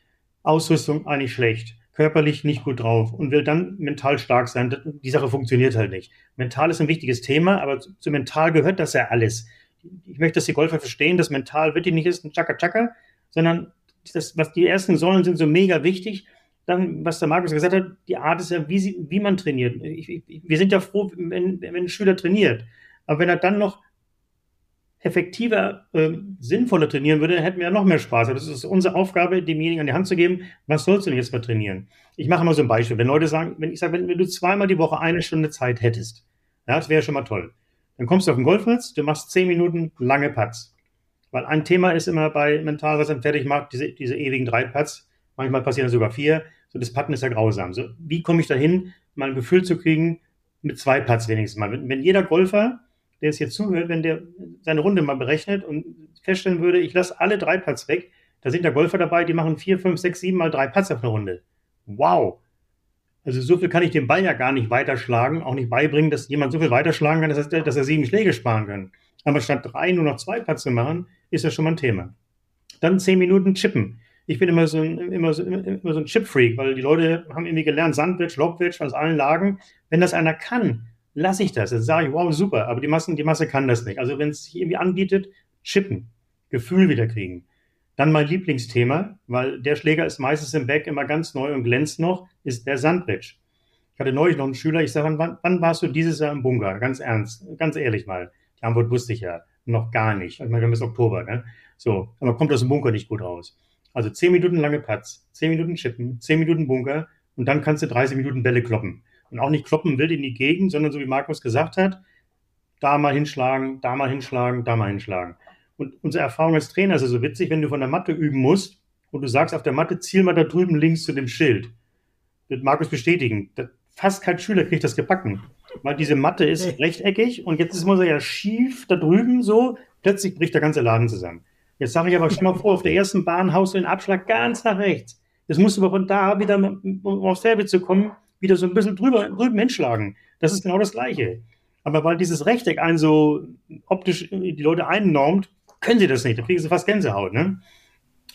Ausrüstung eigentlich schlecht, körperlich nicht gut drauf und will dann mental stark sein. Die Sache funktioniert halt nicht. Mental ist ein wichtiges Thema, aber zu, mental gehört das ja alles. Ich möchte, dass die Golfer verstehen, dass mental wirklich nicht ist ein Chaka-Chaka, sondern das, was die ersten Säulen sind, so mega wichtig. Dann, was der Markus gesagt hat, die Art ist ja, wie, sie, wie man trainiert. Ich, ich, wir sind ja froh, wenn, wenn ein Schüler trainiert. Aber wenn er dann noch effektiver, äh, sinnvoller trainieren würde, hätten wir ja noch mehr Spaß. Aber das ist unsere Aufgabe, demjenigen an die Hand zu geben, was sollst du denn jetzt mal trainieren? Ich mache mal so ein Beispiel. Wenn Leute sagen, wenn ich sage, wenn, wenn du zweimal die Woche eine Stunde Zeit hättest, ja, das wäre schon mal toll. Dann kommst du auf den Golfplatz, du machst zehn Minuten lange Putts. Weil ein Thema ist immer bei mental, was er fertig macht, diese, diese ewigen drei Putts. Manchmal passieren sogar vier. So, das Putten ist ja grausam. So, wie komme ich dahin, mal ein Gefühl zu kriegen, mit zwei Putts wenigstens mal. Wenn, wenn jeder Golfer der es jetzt zuhört, wenn der seine Runde mal berechnet und feststellen würde, ich lasse alle drei Putts weg, da sind da Golfer dabei, die machen vier, fünf, sechs, sieben mal drei Putts auf eine Runde. Wow! Also so viel kann ich dem Ball ja gar nicht weiterschlagen, auch nicht beibringen, dass jemand so viel weiterschlagen kann, dass er, dass er sieben Schläge sparen kann. Aber statt drei nur noch zwei Putts zu machen, ist das schon mal ein Thema. Dann zehn Minuten chippen. Ich bin immer so ein, immer so, immer so ein Chip-Freak, weil die Leute haben irgendwie gelernt, Sandwich, Lobwitch aus allen Lagen. Wenn das einer kann, lasse ich das. Dann sage ich, wow, super, aber die, Massen, die Masse kann das nicht. Also wenn es sich irgendwie anbietet, chippen, Gefühl wieder kriegen. Dann mein Lieblingsthema, weil der Schläger ist meistens im Back immer ganz neu und glänzt noch, ist der Sandbridge. Ich hatte neulich noch einen Schüler, ich sage, wann, wann warst du dieses Jahr im Bunker? Ganz ernst, ganz ehrlich mal. Die Antwort wusste ich ja noch gar nicht. Ich meine, wir haben bis Oktober, ne? So, aber kommt aus dem Bunker nicht gut raus. Also zehn Minuten lange Putts, zehn Minuten Chippen, zehn Minuten Bunker und dann kannst du 30 Minuten Bälle kloppen und auch nicht kloppen wild in die Gegend, sondern so wie Markus gesagt hat, da mal hinschlagen, da mal hinschlagen, da mal hinschlagen. Und unsere Erfahrung als Trainer ist ja so witzig, wenn du von der Matte üben musst und du sagst auf der Matte, ziel mal da drüben links zu dem Schild. Das Markus bestätigen. Fast kein Schüler kriegt das gebacken. Weil diese Matte ist rechteckig und jetzt muss er ja schief da drüben so, plötzlich bricht der ganze Laden zusammen. Jetzt sage ich aber, stell mal vor, auf der ersten Bahn haust du den Abschlag ganz nach rechts. Jetzt musst du aber von da wieder, um aufs selbe zu kommen, wieder so ein bisschen drüber, drüben hinschlagen. Das ist genau das Gleiche. Aber weil dieses Rechteck einen so optisch die Leute einnormt, können sie das nicht. Da kriegen sie fast Gänsehaut. Ne?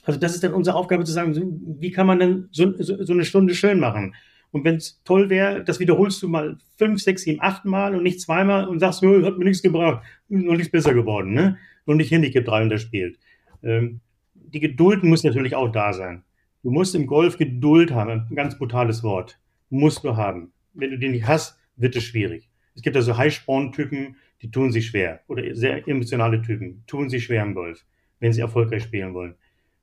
Also das ist dann unsere Aufgabe zu sagen, wie kann man denn so, so, so eine Stunde schön machen? Und wenn es toll wäre, das wiederholst du mal fünf, sechs, sieben, acht Mal und nicht zweimal und sagst, oh, hat mir nichts gebracht, noch nichts besser geworden, ne? Und nicht Handicap 300 spielt. Ähm, die Geduld muss natürlich auch da sein. Du musst im Golf Geduld haben, ein ganz brutales Wort. Musst du haben. Wenn du den nicht hast, wird es schwierig. Es gibt also Highspawn-Typen, die tun sich schwer. Oder sehr emotionale Typen, tun sich schwer im Golf, wenn sie erfolgreich spielen wollen.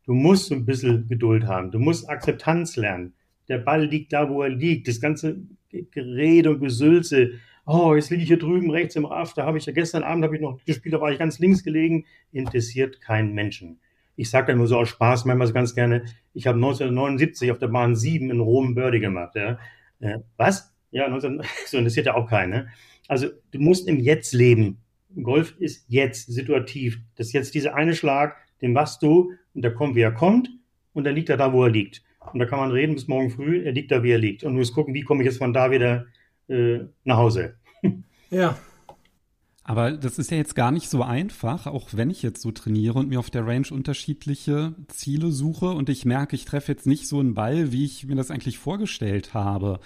Du musst ein bisschen Geduld haben. Du musst Akzeptanz lernen. Der Ball liegt da, wo er liegt. Das ganze Gerede und Gesülze. Oh, jetzt liege ich hier drüben rechts im Raft. Da habe ich ja gestern Abend ich noch gespielt, da war ich ganz links gelegen. Interessiert keinen Menschen. Ich sage dann nur so aus Spaß manchmal so ganz gerne, ich habe 1979 auf der Bahn 7 in Rom Birdie gemacht. Ja. Äh, was? Ja, 19, so interessiert ja auch keinen. Ne? Also du musst im Jetzt leben. Golf ist jetzt situativ. Das ist jetzt dieser eine Schlag, den machst du und der kommt, wie er kommt und dann liegt er da, wo er liegt. Und da kann man reden bis morgen früh, er liegt da, wie er liegt. Und du musst gucken, wie komme ich jetzt von da wieder äh, nach Hause. Ja, aber das ist ja jetzt gar nicht so einfach, auch wenn ich jetzt so trainiere und mir auf der Range unterschiedliche Ziele suche und ich merke, ich treffe jetzt nicht so einen Ball, wie ich mir das eigentlich vorgestellt habe.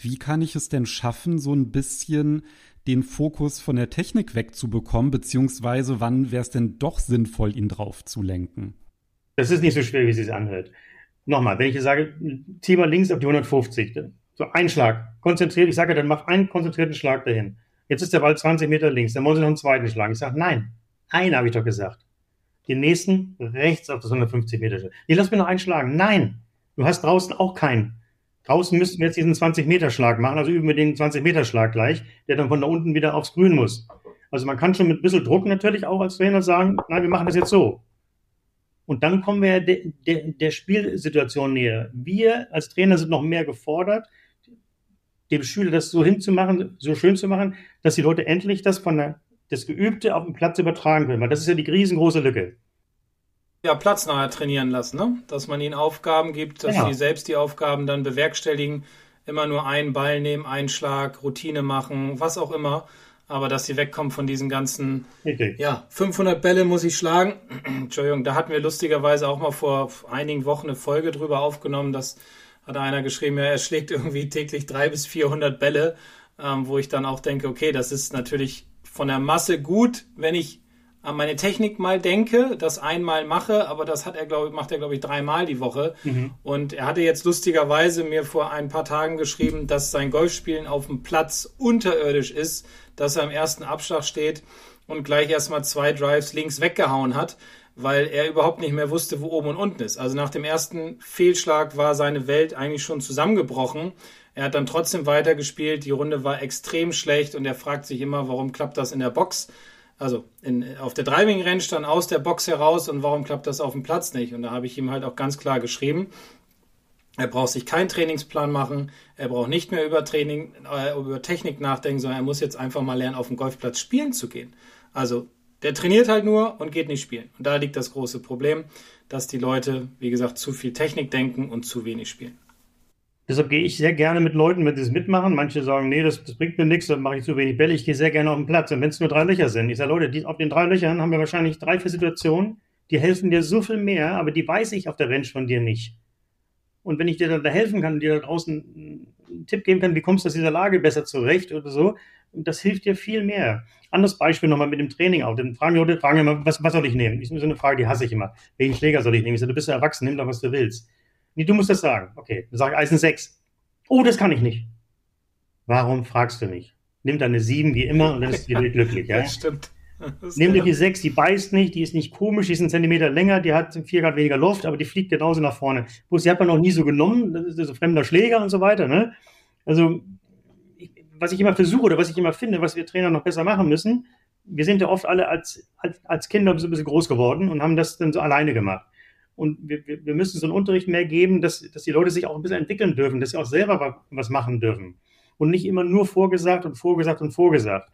Wie kann ich es denn schaffen, so ein bisschen den Fokus von der Technik wegzubekommen, beziehungsweise wann wäre es denn doch sinnvoll, ihn drauf zu lenken? Das ist nicht so schwer, wie es sich anhört. Nochmal, wenn ich sage, zieh mal links auf die 150, so ein Schlag, konzentriert, ich sage, dann mach einen konzentrierten Schlag dahin. Jetzt ist der Ball 20 Meter links, dann muss ich noch einen zweiten schlagen. Ich sage, nein, einen habe ich doch gesagt. Den nächsten rechts auf das 150 Meter. Nee, lass mir noch einen schlagen. Nein, du hast draußen auch keinen. Draußen müssten wir jetzt diesen 20 Meter Schlag machen, also üben wir den 20 Meter Schlag gleich, der dann von da unten wieder aufs Grün muss. Also man kann schon mit ein bisschen Druck natürlich auch als Trainer sagen, nein, wir machen das jetzt so. Und dann kommen wir der, der, der Spielsituation näher. Wir als Trainer sind noch mehr gefordert, dem Schüler das so hinzumachen, so schön zu machen, dass die Leute endlich das von der, das Geübte auf den Platz übertragen können. Weil das ist ja die riesengroße Lücke. Ja, Platz nachher trainieren lassen, ne? Dass man ihnen Aufgaben gibt, dass ja. sie selbst die Aufgaben dann bewerkstelligen. Immer nur einen Ball nehmen, einen Schlag, Routine machen, was auch immer. Aber dass sie wegkommen von diesen ganzen, okay. ja, 500 Bälle muss ich schlagen. Entschuldigung, da hatten wir lustigerweise auch mal vor einigen Wochen eine Folge drüber aufgenommen, dass hat einer geschrieben, ja, er schlägt irgendwie täglich 300 bis 400 Bälle, ähm, wo ich dann auch denke, okay, das ist natürlich von der Masse gut, wenn ich an meine Technik mal denke, das einmal mache, aber das hat er, glaube ich, macht er, glaube ich, dreimal die Woche. Mhm. Und er hatte jetzt lustigerweise mir vor ein paar Tagen geschrieben, dass sein Golfspielen auf dem Platz unterirdisch ist, dass er im ersten Abschlag steht und gleich erstmal zwei Drives links weggehauen hat weil er überhaupt nicht mehr wusste, wo oben und unten ist. Also nach dem ersten Fehlschlag war seine Welt eigentlich schon zusammengebrochen. Er hat dann trotzdem weitergespielt, die Runde war extrem schlecht und er fragt sich immer, warum klappt das in der Box? Also in, auf der Driving Range dann aus der Box heraus und warum klappt das auf dem Platz nicht? Und da habe ich ihm halt auch ganz klar geschrieben, er braucht sich keinen Trainingsplan machen, er braucht nicht mehr über Training, äh, über Technik nachdenken, sondern er muss jetzt einfach mal lernen, auf dem Golfplatz spielen zu gehen. Also der trainiert halt nur und geht nicht spielen. Und da liegt das große Problem, dass die Leute, wie gesagt, zu viel Technik denken und zu wenig spielen. Deshalb gehe ich sehr gerne mit Leuten, wenn sie es mitmachen. Manche sagen, nee, das, das bringt mir nichts, dann mache ich zu wenig Bälle. Ich gehe sehr gerne auf den Platz. Und wenn es nur drei Löcher sind, ich sage, Leute, die, auf den drei Löchern haben wir wahrscheinlich drei, vier Situationen, die helfen dir so viel mehr, aber die weiß ich auf der Range von dir nicht. Und wenn ich dir da helfen kann, dir da draußen einen Tipp geben kann, wie kommst du aus dieser Lage besser zurecht oder so, das hilft dir viel mehr. Anderes Beispiel nochmal mit dem Training auch. Dann fragen die Leute, fragen immer, was, was soll ich nehmen? Das ist so eine Frage, die hasse ich immer. Welchen Schläger soll ich nehmen? Ich sage, du bist ja erwachsen, nimm doch, was du willst. Nee, du musst das sagen. Okay, dann sage ich Eisen 6. Oh, das kann ich nicht. Warum fragst du mich? Nimm deine 7 wie immer und dann ist die Welt glücklich. Ja? Das stimmt. Nimm dir die 6, die beißt nicht, die ist nicht komisch, die ist einen Zentimeter länger, die hat 4 Grad weniger Luft, aber die fliegt genauso nach vorne. Bloß die hat man noch nie so genommen, das ist ein fremder Schläger und so weiter. Ne? Also was ich immer versuche oder was ich immer finde, was wir Trainer noch besser machen müssen, wir sind ja oft alle als, als, als Kinder so ein bisschen groß geworden und haben das dann so alleine gemacht. Und wir, wir, müssen so einen Unterricht mehr geben, dass, dass die Leute sich auch ein bisschen entwickeln dürfen, dass sie auch selber was machen dürfen. Und nicht immer nur vorgesagt und vorgesagt und vorgesagt.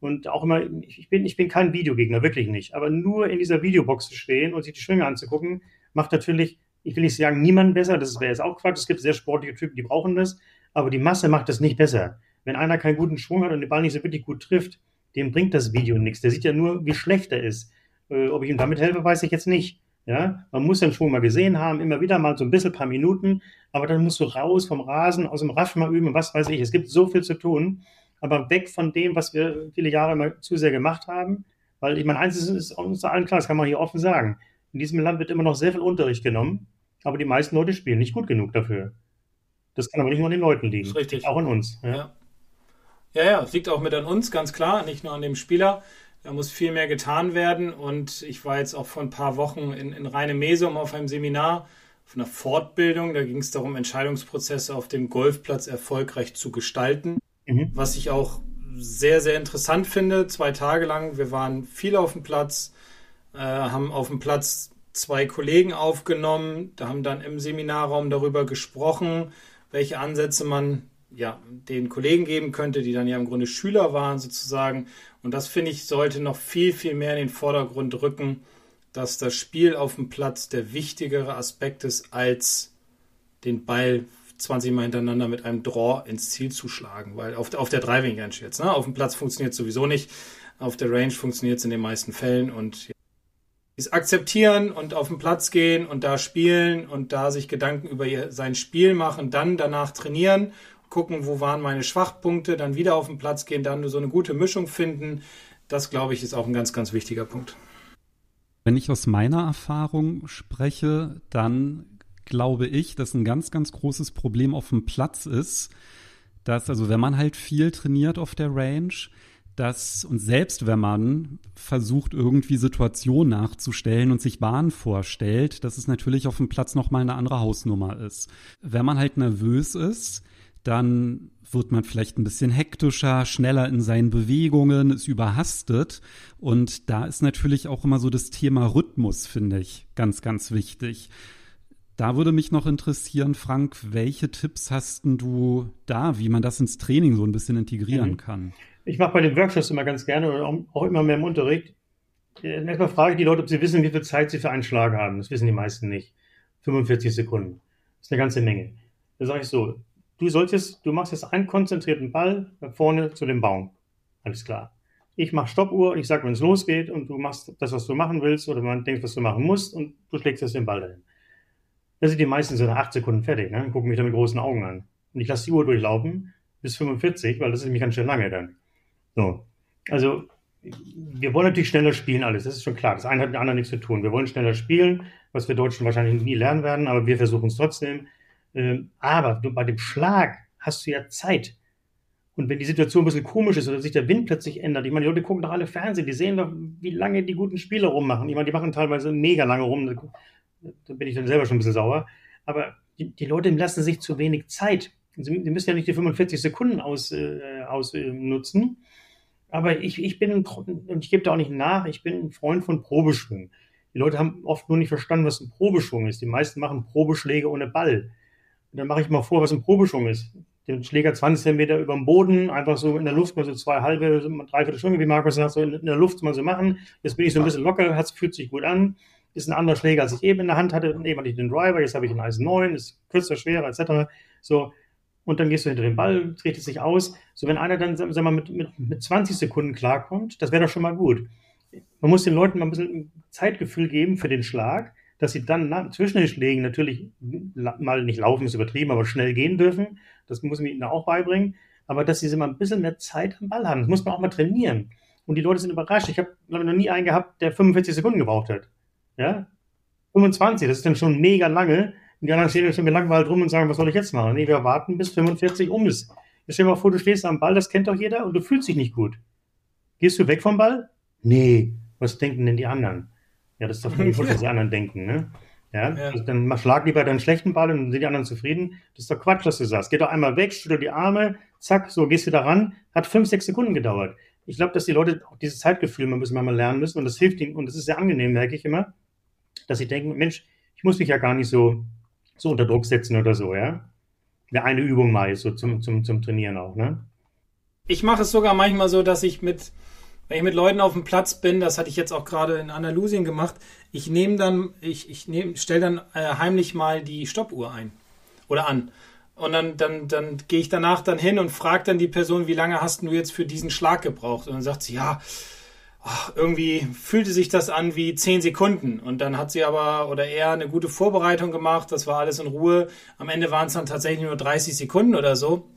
Und auch immer, ich bin, ich bin kein Videogegner, wirklich nicht. Aber nur in dieser Videobox zu stehen und sich die Schwinge anzugucken, macht natürlich, ich will nicht sagen, niemanden besser. Das wäre jetzt auch Quatsch. Es gibt sehr sportliche Typen, die brauchen das. Aber die Masse macht das nicht besser. Wenn einer keinen guten Schwung hat und den Ball nicht so wirklich gut trifft, dem bringt das Video nichts. Der sieht ja nur, wie schlecht er ist. Äh, ob ich ihm damit helfe, weiß ich jetzt nicht. Ja, man muss den Schwung mal gesehen haben, immer wieder mal so ein bisschen, paar Minuten, aber dann musst du raus vom Rasen, aus dem Raff mal üben, was weiß ich. Es gibt so viel zu tun, aber weg von dem, was wir viele Jahre immer zu sehr gemacht haben, weil ich meine, eins ist, ist uns allen klar, das kann man hier offen sagen. In diesem Land wird immer noch sehr viel Unterricht genommen, aber die meisten Leute spielen nicht gut genug dafür. Das kann aber nicht nur an den Leuten liegen. Richtig. Auch an uns. Ja. ja. Ja, ja, es liegt auch mit an uns, ganz klar, nicht nur an dem Spieler. Da muss viel mehr getan werden. Und ich war jetzt auch vor ein paar Wochen in, in Rheine Mesum auf einem Seminar von einer Fortbildung. Da ging es darum, Entscheidungsprozesse auf dem Golfplatz erfolgreich zu gestalten. Mhm. Was ich auch sehr, sehr interessant finde. Zwei Tage lang, wir waren viel auf dem Platz, äh, haben auf dem Platz zwei Kollegen aufgenommen, da haben dann im Seminarraum darüber gesprochen, welche Ansätze man ja, den Kollegen geben könnte, die dann ja im Grunde Schüler waren sozusagen. Und das finde ich sollte noch viel, viel mehr in den Vordergrund rücken, dass das Spiel auf dem Platz der wichtigere Aspekt ist, als den Ball 20 Mal hintereinander mit einem Draw ins Ziel zu schlagen. Weil auf, auf der Driving Range jetzt, ne? auf dem Platz funktioniert es sowieso nicht. Auf der Range funktioniert es in den meisten Fällen und ja, ist akzeptieren und auf den Platz gehen und da spielen und da sich Gedanken über ihr, sein Spiel machen, dann danach trainieren gucken, wo waren meine Schwachpunkte, dann wieder auf den Platz gehen, dann so eine gute Mischung finden. Das, glaube ich, ist auch ein ganz, ganz wichtiger Punkt. Wenn ich aus meiner Erfahrung spreche, dann glaube ich, dass ein ganz, ganz großes Problem auf dem Platz ist, dass, also wenn man halt viel trainiert auf der Range, dass, und selbst wenn man versucht, irgendwie Situationen nachzustellen und sich Bahnen vorstellt, dass es natürlich auf dem Platz nochmal eine andere Hausnummer ist. Wenn man halt nervös ist, dann wird man vielleicht ein bisschen hektischer, schneller in seinen Bewegungen, ist überhastet. Und da ist natürlich auch immer so das Thema Rhythmus, finde ich, ganz, ganz wichtig. Da würde mich noch interessieren, Frank, welche Tipps hast du da, wie man das ins Training so ein bisschen integrieren mhm. kann? Ich mache bei den Workshops immer ganz gerne oder auch immer mehr im Unterricht. Erstmal frage ich die Leute, ob sie wissen, wie viel Zeit sie für einen Schlag haben. Das wissen die meisten nicht. 45 Sekunden. Das ist eine ganze Menge. Da sage ich so, Du solltest, du machst jetzt einen konzentrierten Ball vorne zu dem Baum. Alles klar. Ich mache Stoppuhr, ich sage, wenn es losgeht und du machst das, was du machen willst oder man denkt, was du machen musst und du schlägst jetzt den Ball dahin. Da sind die meisten so nach acht Sekunden fertig, ne? gucken mich da mit großen Augen an. Und ich lasse die Uhr durchlaufen bis 45, weil das ist nämlich ganz schön lange dann. So. Also, wir wollen natürlich schneller spielen alles, das ist schon klar. Das eine hat mit dem anderen nichts zu tun. Wir wollen schneller spielen, was wir Deutschen wahrscheinlich nie lernen werden, aber wir versuchen es trotzdem. Ähm, aber bei dem Schlag hast du ja Zeit. Und wenn die Situation ein bisschen komisch ist oder sich der Wind plötzlich ändert, ich meine, die Leute gucken doch alle Fernsehen, die sehen doch, wie lange die guten Spieler rummachen. Ich meine, die machen teilweise mega lange rum, da bin ich dann selber schon ein bisschen sauer. Aber die, die Leute lassen sich zu wenig Zeit. Sie, müssen ja nicht die 45 Sekunden ausnutzen. Äh, aus, äh, aber ich, ich bin, und ich gebe da auch nicht nach, ich bin ein Freund von Probeschwung. Die Leute haben oft nur nicht verstanden, was ein Probeschwung ist. Die meisten machen Probeschläge ohne Ball. Und dann mache ich mal vor, was ein Probeschwung ist. Den Schläger 20 cm über dem Boden, einfach so in der Luft, mal so zwei halbe, dreiviertel Schwünge, wie Markus sagt, so in der Luft mal so machen. Jetzt bin ich so ein bisschen locker, hat, fühlt sich gut an. Ist ein anderer Schläger, als ich eben in der Hand hatte. Eben hatte ich den Driver, jetzt habe ich den Eisen 9, ist kürzer, schwerer, etc. So. Und dann gehst du hinter den Ball, dreht es sich aus. So, wenn einer dann, sagen wir mal, mit, mit, mit 20 Sekunden klarkommt, das wäre doch schon mal gut. Man muss den Leuten mal ein bisschen Zeitgefühl geben für den Schlag dass sie dann nach, zwischen den Schlägen natürlich mal nicht laufen, ist übertrieben, aber schnell gehen dürfen. Das muss man ihnen auch beibringen. Aber dass sie mal ein bisschen mehr Zeit am Ball haben. Das muss man auch mal trainieren. Und die Leute sind überrascht. Ich habe, noch nie einen gehabt, der 45 Sekunden gebraucht hat. Ja? 25, das ist dann schon mega lange. Und die anderen stehen schon gelangweilt rum und sagen, was soll ich jetzt machen? Nee, wir warten bis 45 um ist. Jetzt stell dir mal vor, du stehst am Ball, das kennt doch jeder, und du fühlst dich nicht gut. Gehst du weg vom Ball? Nee. Was denken denn die anderen? Ja, das ist doch völlig was die anderen denken, ne? Ja, ja. Also dann schlag lieber deinen schlechten Ball und dann sind die anderen zufrieden. Das ist doch Quatsch, was du sagst. Geh doch einmal weg, schüttel die Arme, zack, so gehst du da ran. Hat fünf, sechs Sekunden gedauert. ich glaube, dass die Leute auch dieses Zeitgefühl mal müssen mal lernen müssen und das hilft ihnen und das ist sehr angenehm, merke ich immer, dass sie denken, Mensch, ich muss mich ja gar nicht so, so unter Druck setzen oder so, ja. Eine Übung mal so zum, zum, zum Trainieren auch, ne? Ich mache es sogar manchmal so, dass ich mit, wenn ich mit Leuten auf dem Platz bin, das hatte ich jetzt auch gerade in Andalusien gemacht, ich nehme dann, ich, ich stelle dann äh, heimlich mal die Stoppuhr ein oder an. Und dann, dann, dann gehe ich danach dann hin und frage dann die Person, wie lange hast du jetzt für diesen Schlag gebraucht? Und dann sagt sie, ja, oh, irgendwie fühlte sich das an wie zehn Sekunden. Und dann hat sie aber oder er eine gute Vorbereitung gemacht, das war alles in Ruhe. Am Ende waren es dann tatsächlich nur 30 Sekunden oder so.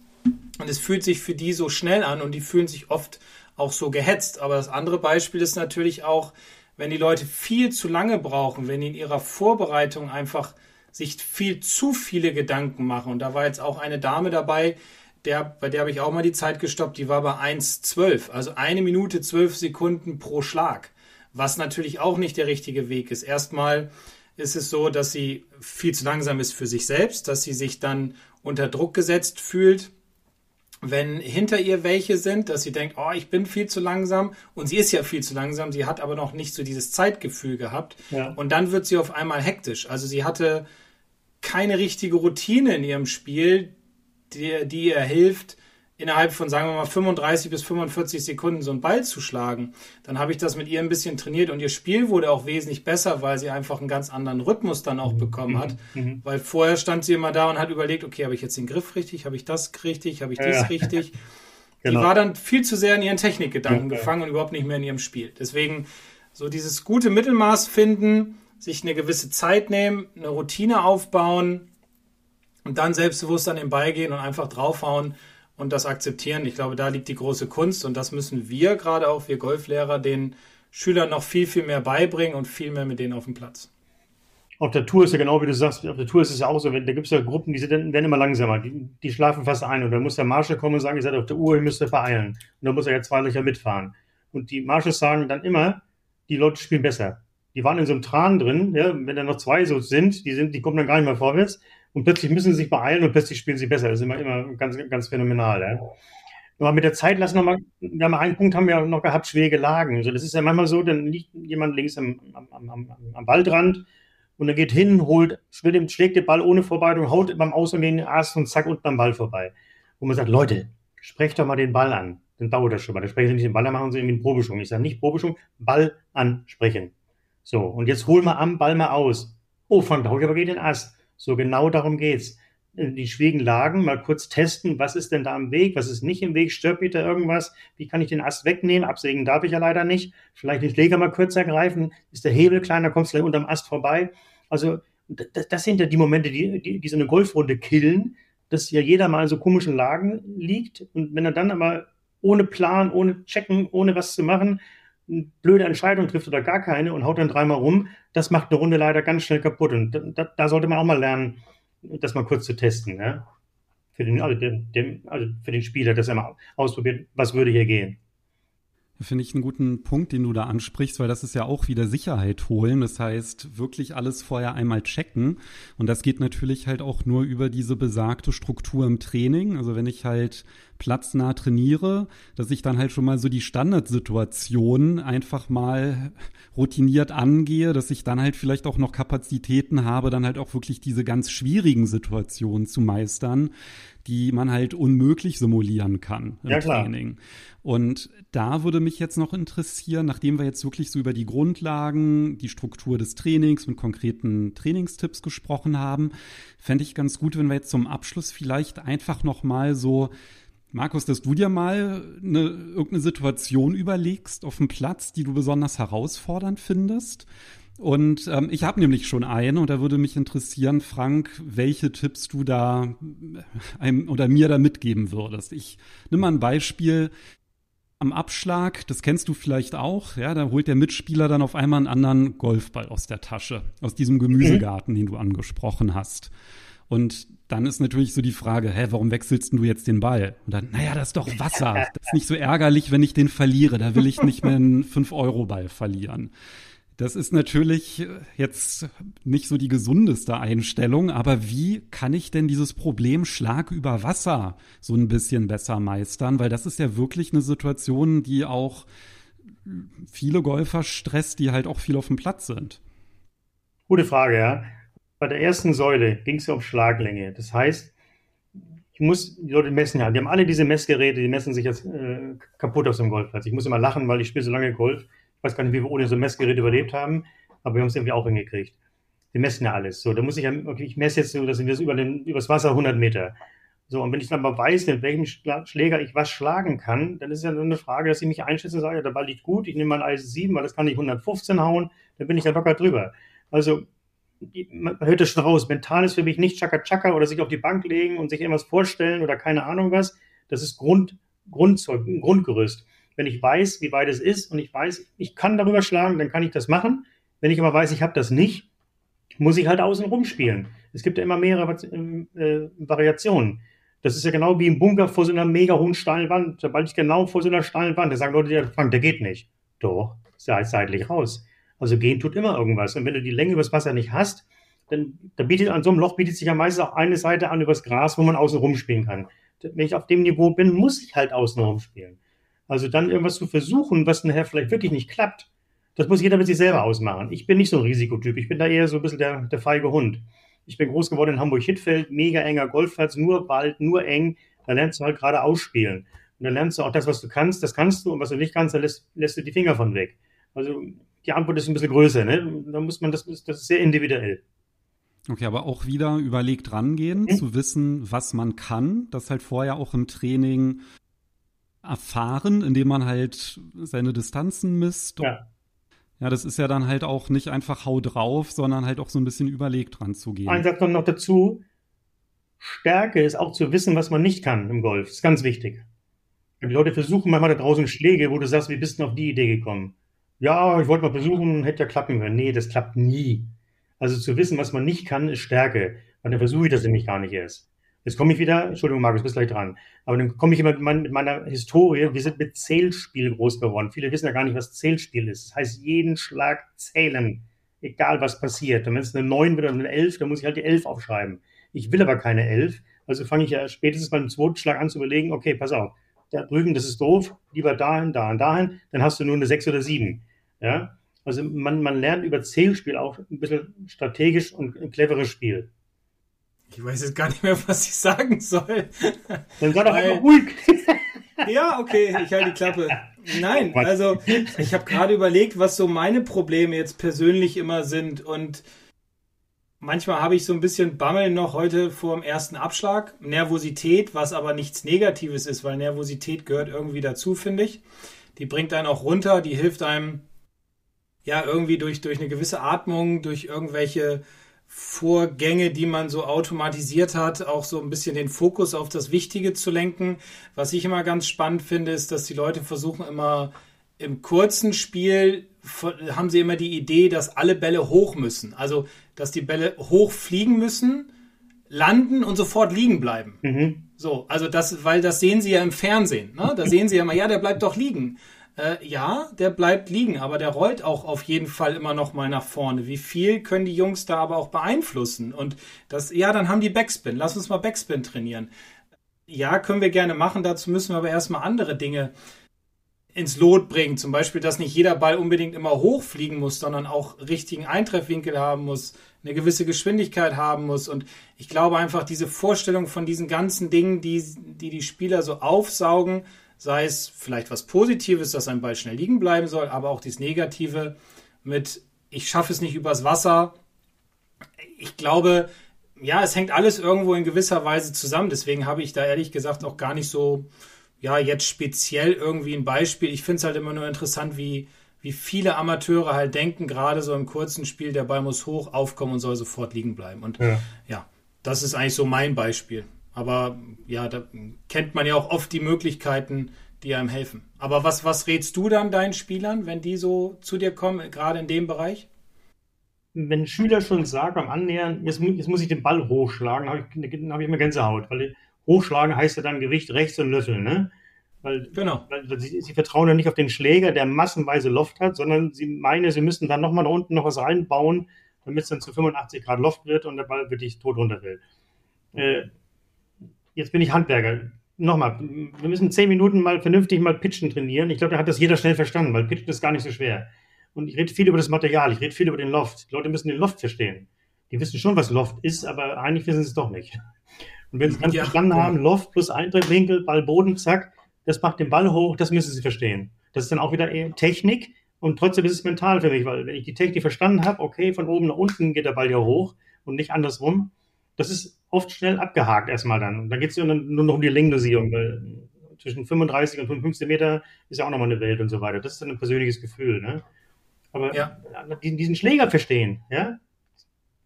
Und es fühlt sich für die so schnell an und die fühlen sich oft auch so gehetzt. Aber das andere Beispiel ist natürlich auch, wenn die Leute viel zu lange brauchen, wenn die in ihrer Vorbereitung einfach sich viel zu viele Gedanken machen. Und da war jetzt auch eine Dame dabei, der, bei der habe ich auch mal die Zeit gestoppt, die war bei 1,12, also eine Minute zwölf Sekunden pro Schlag, was natürlich auch nicht der richtige Weg ist. Erstmal ist es so, dass sie viel zu langsam ist für sich selbst, dass sie sich dann unter Druck gesetzt fühlt, wenn hinter ihr welche sind, dass sie denkt, oh, ich bin viel zu langsam und sie ist ja viel zu langsam, sie hat aber noch nicht so dieses Zeitgefühl gehabt ja. und dann wird sie auf einmal hektisch. Also sie hatte keine richtige Routine in ihrem Spiel, die, die ihr hilft, innerhalb von, sagen wir mal, 35 bis 45 Sekunden so einen Ball zu schlagen. Dann habe ich das mit ihr ein bisschen trainiert und ihr Spiel wurde auch wesentlich besser, weil sie einfach einen ganz anderen Rhythmus dann auch bekommen hat. Mhm. mhm. Weil vorher stand sie immer da und hat überlegt, okay, habe ich jetzt den Griff richtig, habe ich das richtig, habe ich dies ja. richtig. Genau. Die war dann viel zu sehr in ihren Technikgedanken ja, gefangen und überhaupt nicht mehr in ihrem Spiel. Deswegen so dieses gute Mittelmaß finden, sich eine gewisse Zeit nehmen, eine Routine aufbauen und dann selbstbewusst an den Ball gehen und einfach draufhauen und das akzeptieren. Ich glaube, da liegt die große Kunst und das müssen wir, gerade auch wir Golflehrer, den Schülern noch viel, viel mehr beibringen und viel mehr mit denen auf dem Platz. Auf der Tour ist ja genau wie du sagst, auf der Tour ist es ja auch so, da gibt es ja Gruppen, die sind, werden immer langsamer, die, die schlafen fast ein und dann muss der Marshall kommen und sagen, ihr seid auf der Uhr, ihr müsst ihr beeilen. Und dann muss er ja zwei Löcher mitfahren. Und die Marshalls sagen dann immer, die Leute spielen besser die waren in so einem Tran drin, ja, wenn da noch zwei so sind, die sind, die kommen dann gar nicht mehr vorwärts und plötzlich müssen sie sich beeilen und plötzlich spielen sie besser. Das ist immer, immer ganz, ganz phänomenal. Ja. Aber mit der Zeit lassen wir mal, wir einen Punkt haben wir noch gehabt, schwere Lagen. Also das ist ja manchmal so, dann liegt jemand links am, am, am, am Waldrand und er geht hin, holt, schlägt den Ball ohne Vorbereitung, haut beim Ausgang den Ast und zack, unten am Ball vorbei. Wo man sagt, Leute, sprecht doch mal den Ball an. Dann dauert das schon mal. Dann sprechen Sie nicht den Ball, dann machen Sie irgendwie einen Probeschwung. Ich sage nicht Probeschwung, Ball ansprechen. So, und jetzt hol mal am, Ball mal aus. Oh, von da aber geht den Ast. So, genau darum geht's. Die schwierigen Lagen mal kurz testen, was ist denn da am Weg, was ist nicht im Weg, stört mich da irgendwas, wie kann ich den Ast wegnehmen, absägen darf ich ja leider nicht, vielleicht den Schläger mal kürzer greifen, ist der Hebel kleiner, kommst du unterm Ast vorbei. Also das, das sind ja die Momente, die, die, die so eine Golfrunde killen, dass ja jeder mal in so komischen Lagen liegt und wenn er dann aber ohne Plan, ohne Checken, ohne was zu machen, blöde Entscheidung trifft oder gar keine und haut dann dreimal rum, das macht eine Runde leider ganz schnell kaputt. Und da, da sollte man auch mal lernen, das mal kurz zu testen. Ne? Für, den, also dem, also für den Spieler, dass er mal ausprobiert, was würde hier gehen. Finde ich einen guten Punkt, den du da ansprichst, weil das ist ja auch wieder Sicherheit holen. Das heißt, wirklich alles vorher einmal checken. Und das geht natürlich halt auch nur über diese besagte Struktur im Training. Also wenn ich halt platznah trainiere, dass ich dann halt schon mal so die Standardsituation einfach mal routiniert angehe, dass ich dann halt vielleicht auch noch Kapazitäten habe, dann halt auch wirklich diese ganz schwierigen Situationen zu meistern, die man halt unmöglich simulieren kann im ja, Training. Und da würde mich jetzt noch interessieren, nachdem wir jetzt wirklich so über die Grundlagen, die Struktur des Trainings und konkreten Trainingstipps gesprochen haben, fände ich ganz gut, wenn wir jetzt zum Abschluss vielleicht einfach noch mal so Markus, dass du dir mal eine, irgendeine Situation überlegst auf dem Platz, die du besonders herausfordernd findest. Und ähm, ich habe nämlich schon eine und da würde mich interessieren, Frank, welche Tipps du da einem oder mir da mitgeben würdest. Ich nimm mal ein Beispiel am Abschlag, das kennst du vielleicht auch, ja, da holt der Mitspieler dann auf einmal einen anderen Golfball aus der Tasche, aus diesem Gemüsegarten, den du angesprochen hast. Und dann ist natürlich so die Frage, hä, warum wechselst du jetzt den Ball? Und dann, naja, das ist doch Wasser. Das ist nicht so ärgerlich, wenn ich den verliere. Da will ich nicht mehr einen 5-Euro-Ball verlieren. Das ist natürlich jetzt nicht so die gesundeste Einstellung, aber wie kann ich denn dieses Problem Schlag über Wasser so ein bisschen besser meistern? Weil das ist ja wirklich eine Situation, die auch viele Golfer stresst, die halt auch viel auf dem Platz sind. Gute Frage, ja. Bei der ersten Säule ging es ja um Schlaglänge. Das heißt, ich muss, die Leute messen ja, die haben alle diese Messgeräte, die messen sich jetzt äh, kaputt auf so einem Golfplatz. Ich muss immer lachen, weil ich spiele so lange Golf. Weiß gar nicht, wie wir ohne so ein Messgerät überlebt haben, aber wir haben es irgendwie auch hingekriegt. Die messen ja alles. So, da muss ich ja, okay, ich messe jetzt so, das sind jetzt über den, übers Wasser 100 Meter. So, und wenn ich dann mal weiß, mit welchem Schläger ich was schlagen kann, dann ist ja nur eine Frage, dass ich mich einschätze und sage, der Ball liegt gut, ich nehme mal ein Eisen 7, weil das kann ich 115 hauen, dann bin ich da locker drüber. Also man hört es schon raus, mental ist für mich nicht Chaka Chaka oder sich auf die Bank legen und sich irgendwas vorstellen oder keine Ahnung was. Das ist Grund, Grundzeug, Grundgerüst. Wenn ich weiß, wie weit es ist und ich weiß, ich kann darüber schlagen, dann kann ich das machen. Wenn ich aber weiß, ich habe das nicht, muss ich halt außen rumspielen. Es gibt ja immer mehrere äh, Variationen. Das ist ja genau wie im Bunker vor so einer mega hohen steilen Wand. Sobald ich genau vor so einer steilen Wand, da sagen Leute, der, der geht nicht. Doch, ja seitlich raus. Also gehen tut immer irgendwas. Und wenn du die Länge übers Wasser nicht hast, dann da bietet an so einem Loch bietet sich ja meistens auch eine Seite an übers Gras, wo man außen rumspielen kann. Wenn ich auf dem Niveau bin, muss ich halt außen rumspielen. Also dann irgendwas zu versuchen, was nachher vielleicht wirklich nicht klappt, das muss jeder mit sich selber ausmachen. Ich bin nicht so ein Risikotyp. Ich bin da eher so ein bisschen der, der feige Hund. Ich bin groß geworden in Hamburg-Hittfeld, mega enger Golfplatz, nur Wald, nur eng. Da lernst du halt gerade ausspielen. Und da lernst du auch das, was du kannst, das kannst du. Und was du nicht kannst, da lässt, lässt du die Finger von weg. Also die Antwort ist ein bisschen größer. Ne? Da muss man, das, das ist sehr individuell. Okay, aber auch wieder überlegt rangehen, mhm. zu wissen, was man kann, das halt vorher auch im Training erfahren, indem man halt seine Distanzen misst. Ja. Ja, das ist ja dann halt auch nicht einfach hau drauf, sondern halt auch so ein bisschen überlegt dran zu gehen. Ein Satz noch dazu. Stärke ist auch zu wissen, was man nicht kann im Golf. Das ist ganz wichtig. Die Leute versuchen manchmal da draußen Schläge, wo du sagst, wie bist du auf die Idee gekommen? ja, ich wollte mal versuchen, hätte ja klappen können. Nee, das klappt nie. Also zu wissen, was man nicht kann, ist Stärke. Und dann versuche ich das nämlich gar nicht erst. Jetzt komme ich wieder, Entschuldigung, Markus, bist gleich dran. Aber dann komme ich immer mit meiner Historie. Wir sind mit Zählspiel groß geworden. Viele wissen ja gar nicht, was Zählspiel ist. Das heißt, jeden Schlag zählen. Egal, was passiert. Und wenn es eine 9 wird oder eine 11, dann muss ich halt die 11 aufschreiben. Ich will aber keine 11. Also fange ich ja spätestens beim zweiten Schlag an zu überlegen, okay, pass auf, da drüben, das ist doof, lieber dahin, dahin, dahin, dann hast du nur eine 6 oder 7. Ja? Also man, man lernt über Zählspiel auch ein bisschen strategisch und ein cleveres Spiel. Ich weiß jetzt gar nicht mehr, was ich sagen soll. Dann sei doch einfach ruhig. ja, okay, ich halte die Klappe. Nein, also ich habe gerade überlegt, was so meine Probleme jetzt persönlich immer sind und manchmal habe ich so ein bisschen Bammel noch heute vor dem ersten Abschlag. Nervosität, was aber nichts Negatives ist, weil Nervosität gehört irgendwie dazu, finde ich. Die bringt einen auch runter, die hilft einem ja irgendwie durch, durch eine gewisse Atmung, durch irgendwelche Vorgänge, die man so automatisiert hat, auch so ein bisschen den Fokus auf das Wichtige zu lenken. Was ich immer ganz spannend finde, ist, dass die Leute versuchen immer im kurzen Spiel haben sie immer die Idee, dass alle Bälle hoch müssen. Also, dass die Bälle hoch fliegen müssen, landen und sofort liegen bleiben. Mhm. So, also das, weil das sehen sie ja im Fernsehen. Ne? Da sehen sie ja immer, ja, der bleibt doch liegen. Äh, ja, der bleibt liegen, aber der rollt auch auf jeden Fall immer noch mal nach vorne. Wie viel können die Jungs da aber auch beeinflussen? Und das, ja, dann haben die Backspin. Lass uns mal Backspin trainieren. Ja, können wir gerne machen. Dazu müssen wir aber erstmal andere Dinge ins Lot bringen. Zum Beispiel, dass nicht jeder Ball unbedingt immer hochfliegen muss, sondern auch richtigen Eintreffwinkel haben muss, eine gewisse Geschwindigkeit haben muss. Und ich glaube einfach, diese Vorstellung von diesen ganzen Dingen, die die, die Spieler so aufsaugen, sei es vielleicht was Positives, dass ein Ball schnell liegen bleiben soll, aber auch dieses Negative mit, ich schaffe es nicht übers Wasser. Ich glaube, ja, es hängt alles irgendwo in gewisser Weise zusammen. Deswegen habe ich da ehrlich gesagt auch gar nicht so ja, jetzt speziell irgendwie ein Beispiel. Ich finde es halt immer nur interessant, wie, wie viele Amateure halt denken, gerade so im kurzen Spiel, der Ball muss hoch, aufkommen und soll sofort liegen bleiben. Und ja, ja das ist eigentlich so mein Beispiel. Aber ja, da kennt man ja auch oft die Möglichkeiten, die einem helfen. Aber was, was rätst du dann deinen Spielern, wenn die so zu dir kommen, gerade in dem Bereich? Wenn ein Schüler schon sagt beim Annähern, jetzt, jetzt muss ich den Ball hochschlagen, habe ich, hab ich immer Gänsehaut, weil hochschlagen heißt ja dann Gewicht rechts und Löffel, ne? Weil, genau. weil sie, sie, vertrauen ja nicht auf den Schläger, der massenweise Loft hat, sondern sie meinen, sie müssen dann nochmal da unten noch was reinbauen, damit es dann zu 85 Grad Loft wird und der Ball wirklich tot runterfällt. Äh, jetzt bin ich Handwerker. Nochmal, wir müssen zehn Minuten mal vernünftig mal Pitchen trainieren. Ich glaube, da hat das jeder schnell verstanden, weil Pitchen ist gar nicht so schwer. Und ich rede viel über das Material, ich rede viel über den Loft. Die Leute müssen den Loft verstehen. Die wissen schon, was Loft ist, aber eigentlich wissen sie es doch nicht. Und wenn sie ganz ja, verstanden ja. haben, Loft plus Eintrittswinkel, Ball, Boden, zack, das macht den Ball hoch, das müssen sie verstehen. Das ist dann auch wieder Technik und trotzdem ist es mental für mich, weil wenn ich die Technik verstanden habe, okay, von oben nach unten geht der Ball ja hoch und nicht andersrum, das ist oft schnell abgehakt erstmal dann. Und dann geht es nur noch um die Längdosierung, weil zwischen 35 und 55 Meter ist ja auch nochmal eine Welt und so weiter. Das ist dann ein persönliches Gefühl. Ne? Aber ja. diesen Schläger verstehen, ja,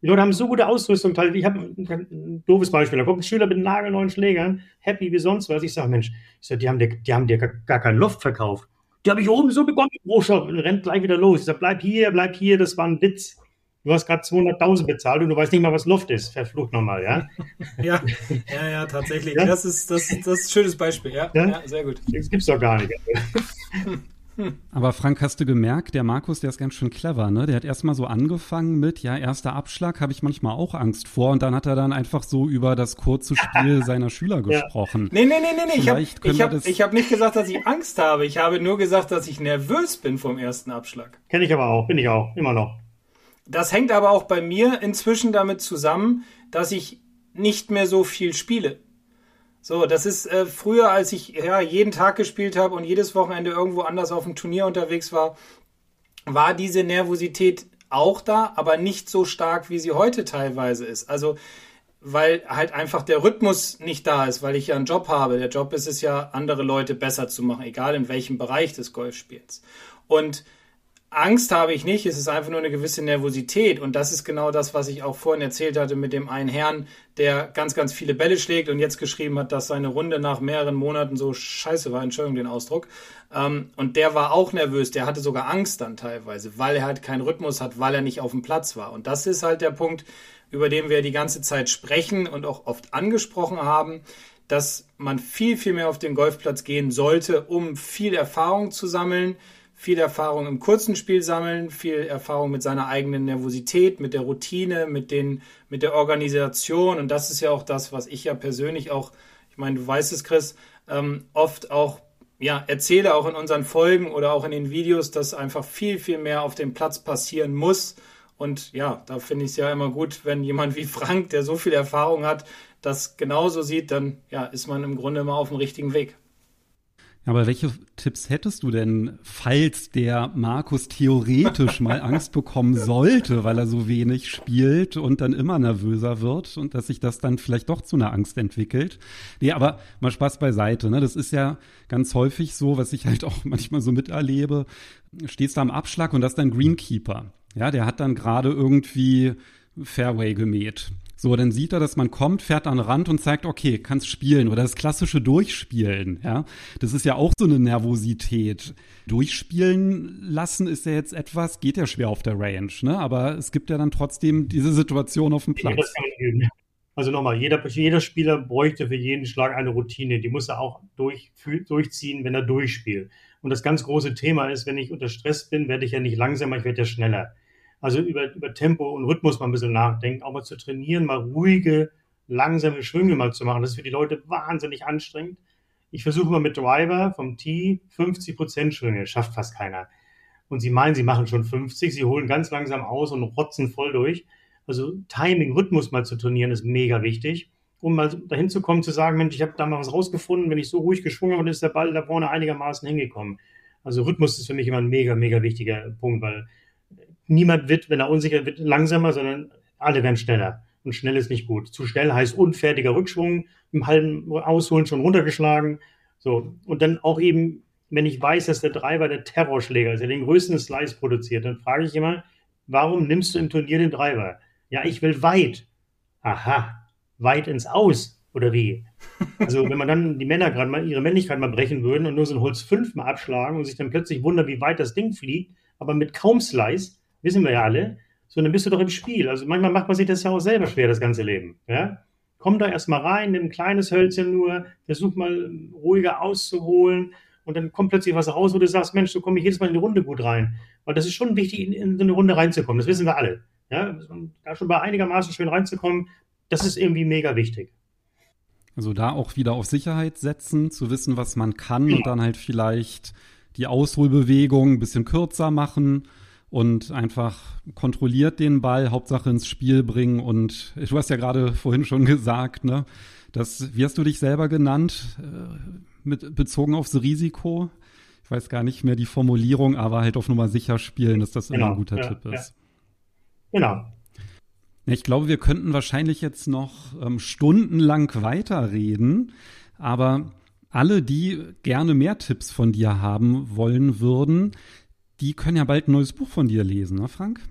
die Leute haben so gute Ausrüstung. Ich habe ein doofes Beispiel. Da kommt ein Schüler mit nagelneuen Schlägern, happy wie sonst was. Ich sage, Mensch, ich sag, die haben dir, die haben dir gar, gar keinen Loft verkauft. Die habe ich oben so begonnen. Oh, schau, rennt gleich wieder los. Ich sage, bleib hier, bleib hier, das war ein Witz. Du hast gerade 200.000 bezahlt und du weißt nicht mal, was Loft ist. Verflucht nochmal, ja? ja, ja, ja, tatsächlich. Ja? Das, ist, das, das ist ein schönes Beispiel, ja? ja? ja sehr gut. Das gibt's doch gar nicht. Aber Frank, hast du gemerkt, der Markus, der ist ganz schön clever, ne? Der hat erstmal so angefangen mit, ja, erster Abschlag habe ich manchmal auch Angst vor und dann hat er dann einfach so über das kurze Spiel seiner Schüler gesprochen. Nee, nee, nee, nee, nee. ich habe hab, ich hab nicht gesagt, dass ich Angst habe. Ich habe nur gesagt, dass ich nervös bin vom ersten Abschlag. Kenne ich aber auch, bin ich auch, immer noch. Das hängt aber auch bei mir inzwischen damit zusammen, dass ich nicht mehr so viel spiele. So, das ist äh, früher, als ich ja jeden Tag gespielt habe und jedes Wochenende irgendwo anders auf dem Turnier unterwegs war, war diese Nervosität auch da, aber nicht so stark, wie sie heute teilweise ist. Also, weil halt einfach der Rhythmus nicht da ist, weil ich ja einen Job habe. Der Job ist es ja, andere Leute besser zu machen, egal in welchem Bereich des Golfspiels. Und Angst habe ich nicht, es ist einfach nur eine gewisse Nervosität. Und das ist genau das, was ich auch vorhin erzählt hatte mit dem einen Herrn, der ganz, ganz viele Bälle schlägt und jetzt geschrieben hat, dass seine Runde nach mehreren Monaten so scheiße war, Entschuldigung den Ausdruck. Ähm, und der war auch nervös, der hatte sogar Angst dann teilweise, weil er halt keinen Rhythmus hat, weil er nicht auf dem Platz war. Und das ist halt der Punkt, über den wir die ganze Zeit sprechen und auch oft angesprochen haben, dass man viel, viel mehr auf den Golfplatz gehen sollte, um viel Erfahrung zu sammeln viel Erfahrung im kurzen Spiel sammeln, viel Erfahrung mit seiner eigenen Nervosität, mit der Routine, mit, den, mit der Organisation. Und das ist ja auch das, was ich ja persönlich auch, ich meine, du weißt es, Chris, ähm, oft auch ja, erzähle, auch in unseren Folgen oder auch in den Videos, dass einfach viel, viel mehr auf dem Platz passieren muss. Und ja, da finde ich es ja immer gut, wenn jemand wie Frank, der so viel Erfahrung hat, das genauso sieht, dann ja, ist man im Grunde immer auf dem richtigen Weg. Aber welche Tipps hättest du denn, falls der Markus theoretisch mal Angst bekommen sollte, weil er so wenig spielt und dann immer nervöser wird und dass sich das dann vielleicht doch zu einer Angst entwickelt? Nee, aber mal Spaß beiseite. Ne? Das ist ja ganz häufig so, was ich halt auch manchmal so miterlebe. Stehst da am Abschlag und das ist dein Greenkeeper. Ja, der hat dann gerade irgendwie Fairway gemäht. So, dann sieht er, dass man kommt, fährt an den Rand und zeigt, okay, kannst spielen oder das klassische Durchspielen, ja. Das ist ja auch so eine Nervosität. Durchspielen lassen ist ja jetzt etwas, geht ja schwer auf der Range, ne? Aber es gibt ja dann trotzdem diese Situation auf dem Platz. Also nochmal, jeder, jeder Spieler bräuchte für jeden Schlag eine Routine. Die muss er auch durch, durchziehen, wenn er durchspielt. Und das ganz große Thema ist, wenn ich unter Stress bin, werde ich ja nicht langsamer, ich werde ja schneller. Also über, über Tempo und Rhythmus mal ein bisschen nachdenken, auch mal zu trainieren, mal ruhige, langsame Schwünge mal zu machen. Das ist für die Leute wahnsinnig anstrengend. Ich versuche mal mit Driver vom Tee 50% Schwünge, schafft fast keiner. Und sie meinen, sie machen schon 50, sie holen ganz langsam aus und rotzen voll durch. Also Timing, Rhythmus mal zu trainieren, ist mega wichtig, um mal dahin zu kommen, zu sagen, Mensch, ich habe da mal was rausgefunden, wenn ich so ruhig geschwungen habe, ist der Ball da vorne einigermaßen hingekommen. Also Rhythmus ist für mich immer ein mega, mega wichtiger Punkt, weil niemand wird, wenn er unsicher wird, langsamer, sondern alle werden schneller. Und schnell ist nicht gut. Zu schnell heißt unfertiger Rückschwung, im halben Ausholen schon runtergeschlagen. So. Und dann auch eben, wenn ich weiß, dass der Driver der Terrorschläger ist, der den größten Slice produziert, dann frage ich immer, warum nimmst du im Turnier den Driver? Ja, ich will weit. Aha, weit ins Aus oder wie? Also wenn man dann die Männer gerade mal ihre Männlichkeit mal brechen würden und nur so ein Holz fünfmal abschlagen und sich dann plötzlich wundern, wie weit das Ding fliegt, aber mit kaum Slice, wissen wir ja alle, sondern bist du doch im Spiel. Also manchmal macht man sich das ja auch selber schwer, das ganze Leben. Ja? komm da erstmal rein, nimm ein kleines Hölzchen nur, versuch mal ruhiger auszuholen und dann kommt plötzlich was raus, wo du sagst, Mensch, so komme ich jedes Mal in die Runde gut rein. Weil das ist schon wichtig, in, in so eine Runde reinzukommen. Das wissen wir alle. Ja, da schon bei einigermaßen schön reinzukommen, das ist irgendwie mega wichtig. Also da auch wieder auf Sicherheit setzen, zu wissen, was man kann ja. und dann halt vielleicht die Ausholbewegung ein bisschen kürzer machen und einfach kontrolliert den Ball, Hauptsache ins Spiel bringen. Und du hast ja gerade vorhin schon gesagt, ne, das, wie hast du dich selber genannt, äh, mit, bezogen aufs Risiko? Ich weiß gar nicht mehr die Formulierung, aber halt auf Nummer sicher spielen, dass das genau, immer ein guter ja, Tipp ist. Ja. Genau. Ich glaube, wir könnten wahrscheinlich jetzt noch ähm, stundenlang weiterreden, aber alle, die gerne mehr Tipps von dir haben wollen würden, die können ja bald ein neues Buch von dir lesen, ne, Frank?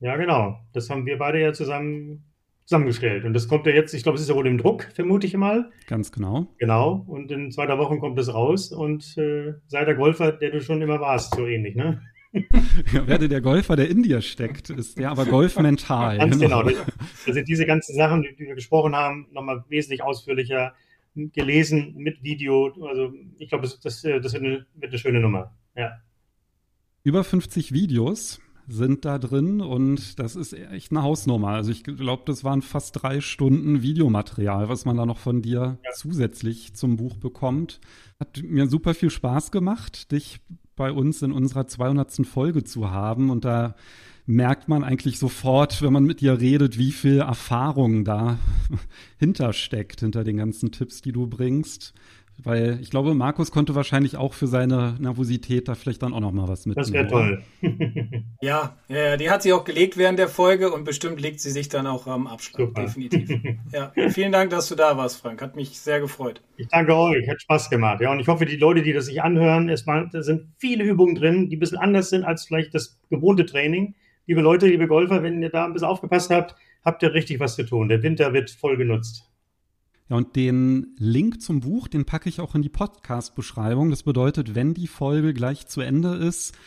Ja, genau. Das haben wir beide ja zusammen zusammengestellt. Und das kommt ja jetzt, ich glaube, es ist ja wohl im Druck, vermute ich mal. Ganz genau. Genau. Und in zwei, drei Wochen kommt es raus. Und äh, sei der Golfer, der du schon immer warst, so ähnlich, ne? ja, werde der Golfer, der in dir steckt, ist ja aber Golf mental. Ganz genau. genau. Das sind diese ganzen Sachen, die wir gesprochen haben, nochmal wesentlich ausführlicher gelesen mit Video. Also ich glaube, das, das, das wird, eine, wird eine schöne Nummer. Ja. Über 50 Videos sind da drin und das ist echt eine Hausnummer. Also ich glaube, das waren fast drei Stunden Videomaterial, was man da noch von dir ja. zusätzlich zum Buch bekommt. Hat mir super viel Spaß gemacht, dich bei uns in unserer 200. Folge zu haben und da merkt man eigentlich sofort, wenn man mit dir redet, wie viel Erfahrung da hintersteckt, hinter den ganzen Tipps, die du bringst. Weil ich glaube, Markus konnte wahrscheinlich auch für seine Nervosität da vielleicht dann auch noch mal was mitnehmen. Das wäre toll. ja, ja, die hat sie auch gelegt während der Folge und bestimmt legt sie sich dann auch am Abschlag. Super. Definitiv. Ja, vielen Dank, dass du da warst, Frank. Hat mich sehr gefreut. Ich danke euch. Hat Spaß gemacht. Ja, und ich hoffe, die Leute, die das sich anhören, erstmal, da sind viele Übungen drin, die ein bisschen anders sind als vielleicht das gewohnte Training. Liebe Leute, liebe Golfer, wenn ihr da ein bisschen aufgepasst habt, habt ihr richtig was zu tun. Der Winter wird voll genutzt. Ja, und den Link zum Buch, den packe ich auch in die Podcast-Beschreibung. Das bedeutet, wenn die Folge gleich zu Ende ist,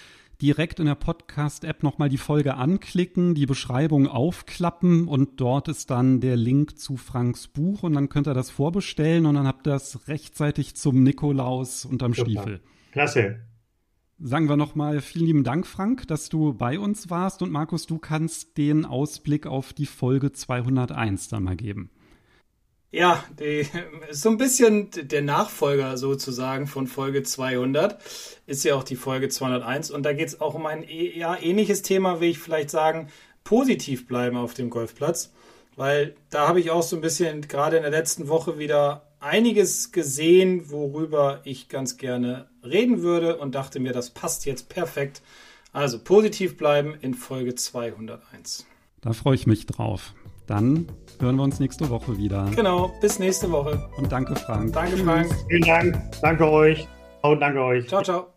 direkt in der Podcast-App nochmal die Folge anklicken, die Beschreibung aufklappen und dort ist dann der Link zu Franks Buch und dann könnt ihr das vorbestellen und dann habt ihr das rechtzeitig zum Nikolaus unterm Super. Stiefel. Klasse. Sagen wir nochmal vielen lieben Dank, Frank, dass du bei uns warst und Markus, du kannst den Ausblick auf die Folge 201 dann mal geben. Ja, die, so ein bisschen der Nachfolger sozusagen von Folge 200. Ist ja auch die Folge 201. Und da geht es auch um ein ja, ähnliches Thema, will ich vielleicht sagen, positiv bleiben auf dem Golfplatz. Weil da habe ich auch so ein bisschen gerade in der letzten Woche wieder einiges gesehen, worüber ich ganz gerne reden würde und dachte mir, das passt jetzt perfekt. Also positiv bleiben in Folge 201. Da freue ich mich drauf. Dann hören wir uns nächste Woche wieder. Genau, bis nächste Woche. Und danke, Frank. Danke, Frank. Vielen Dank. Danke euch. Und danke euch. Ciao, ciao.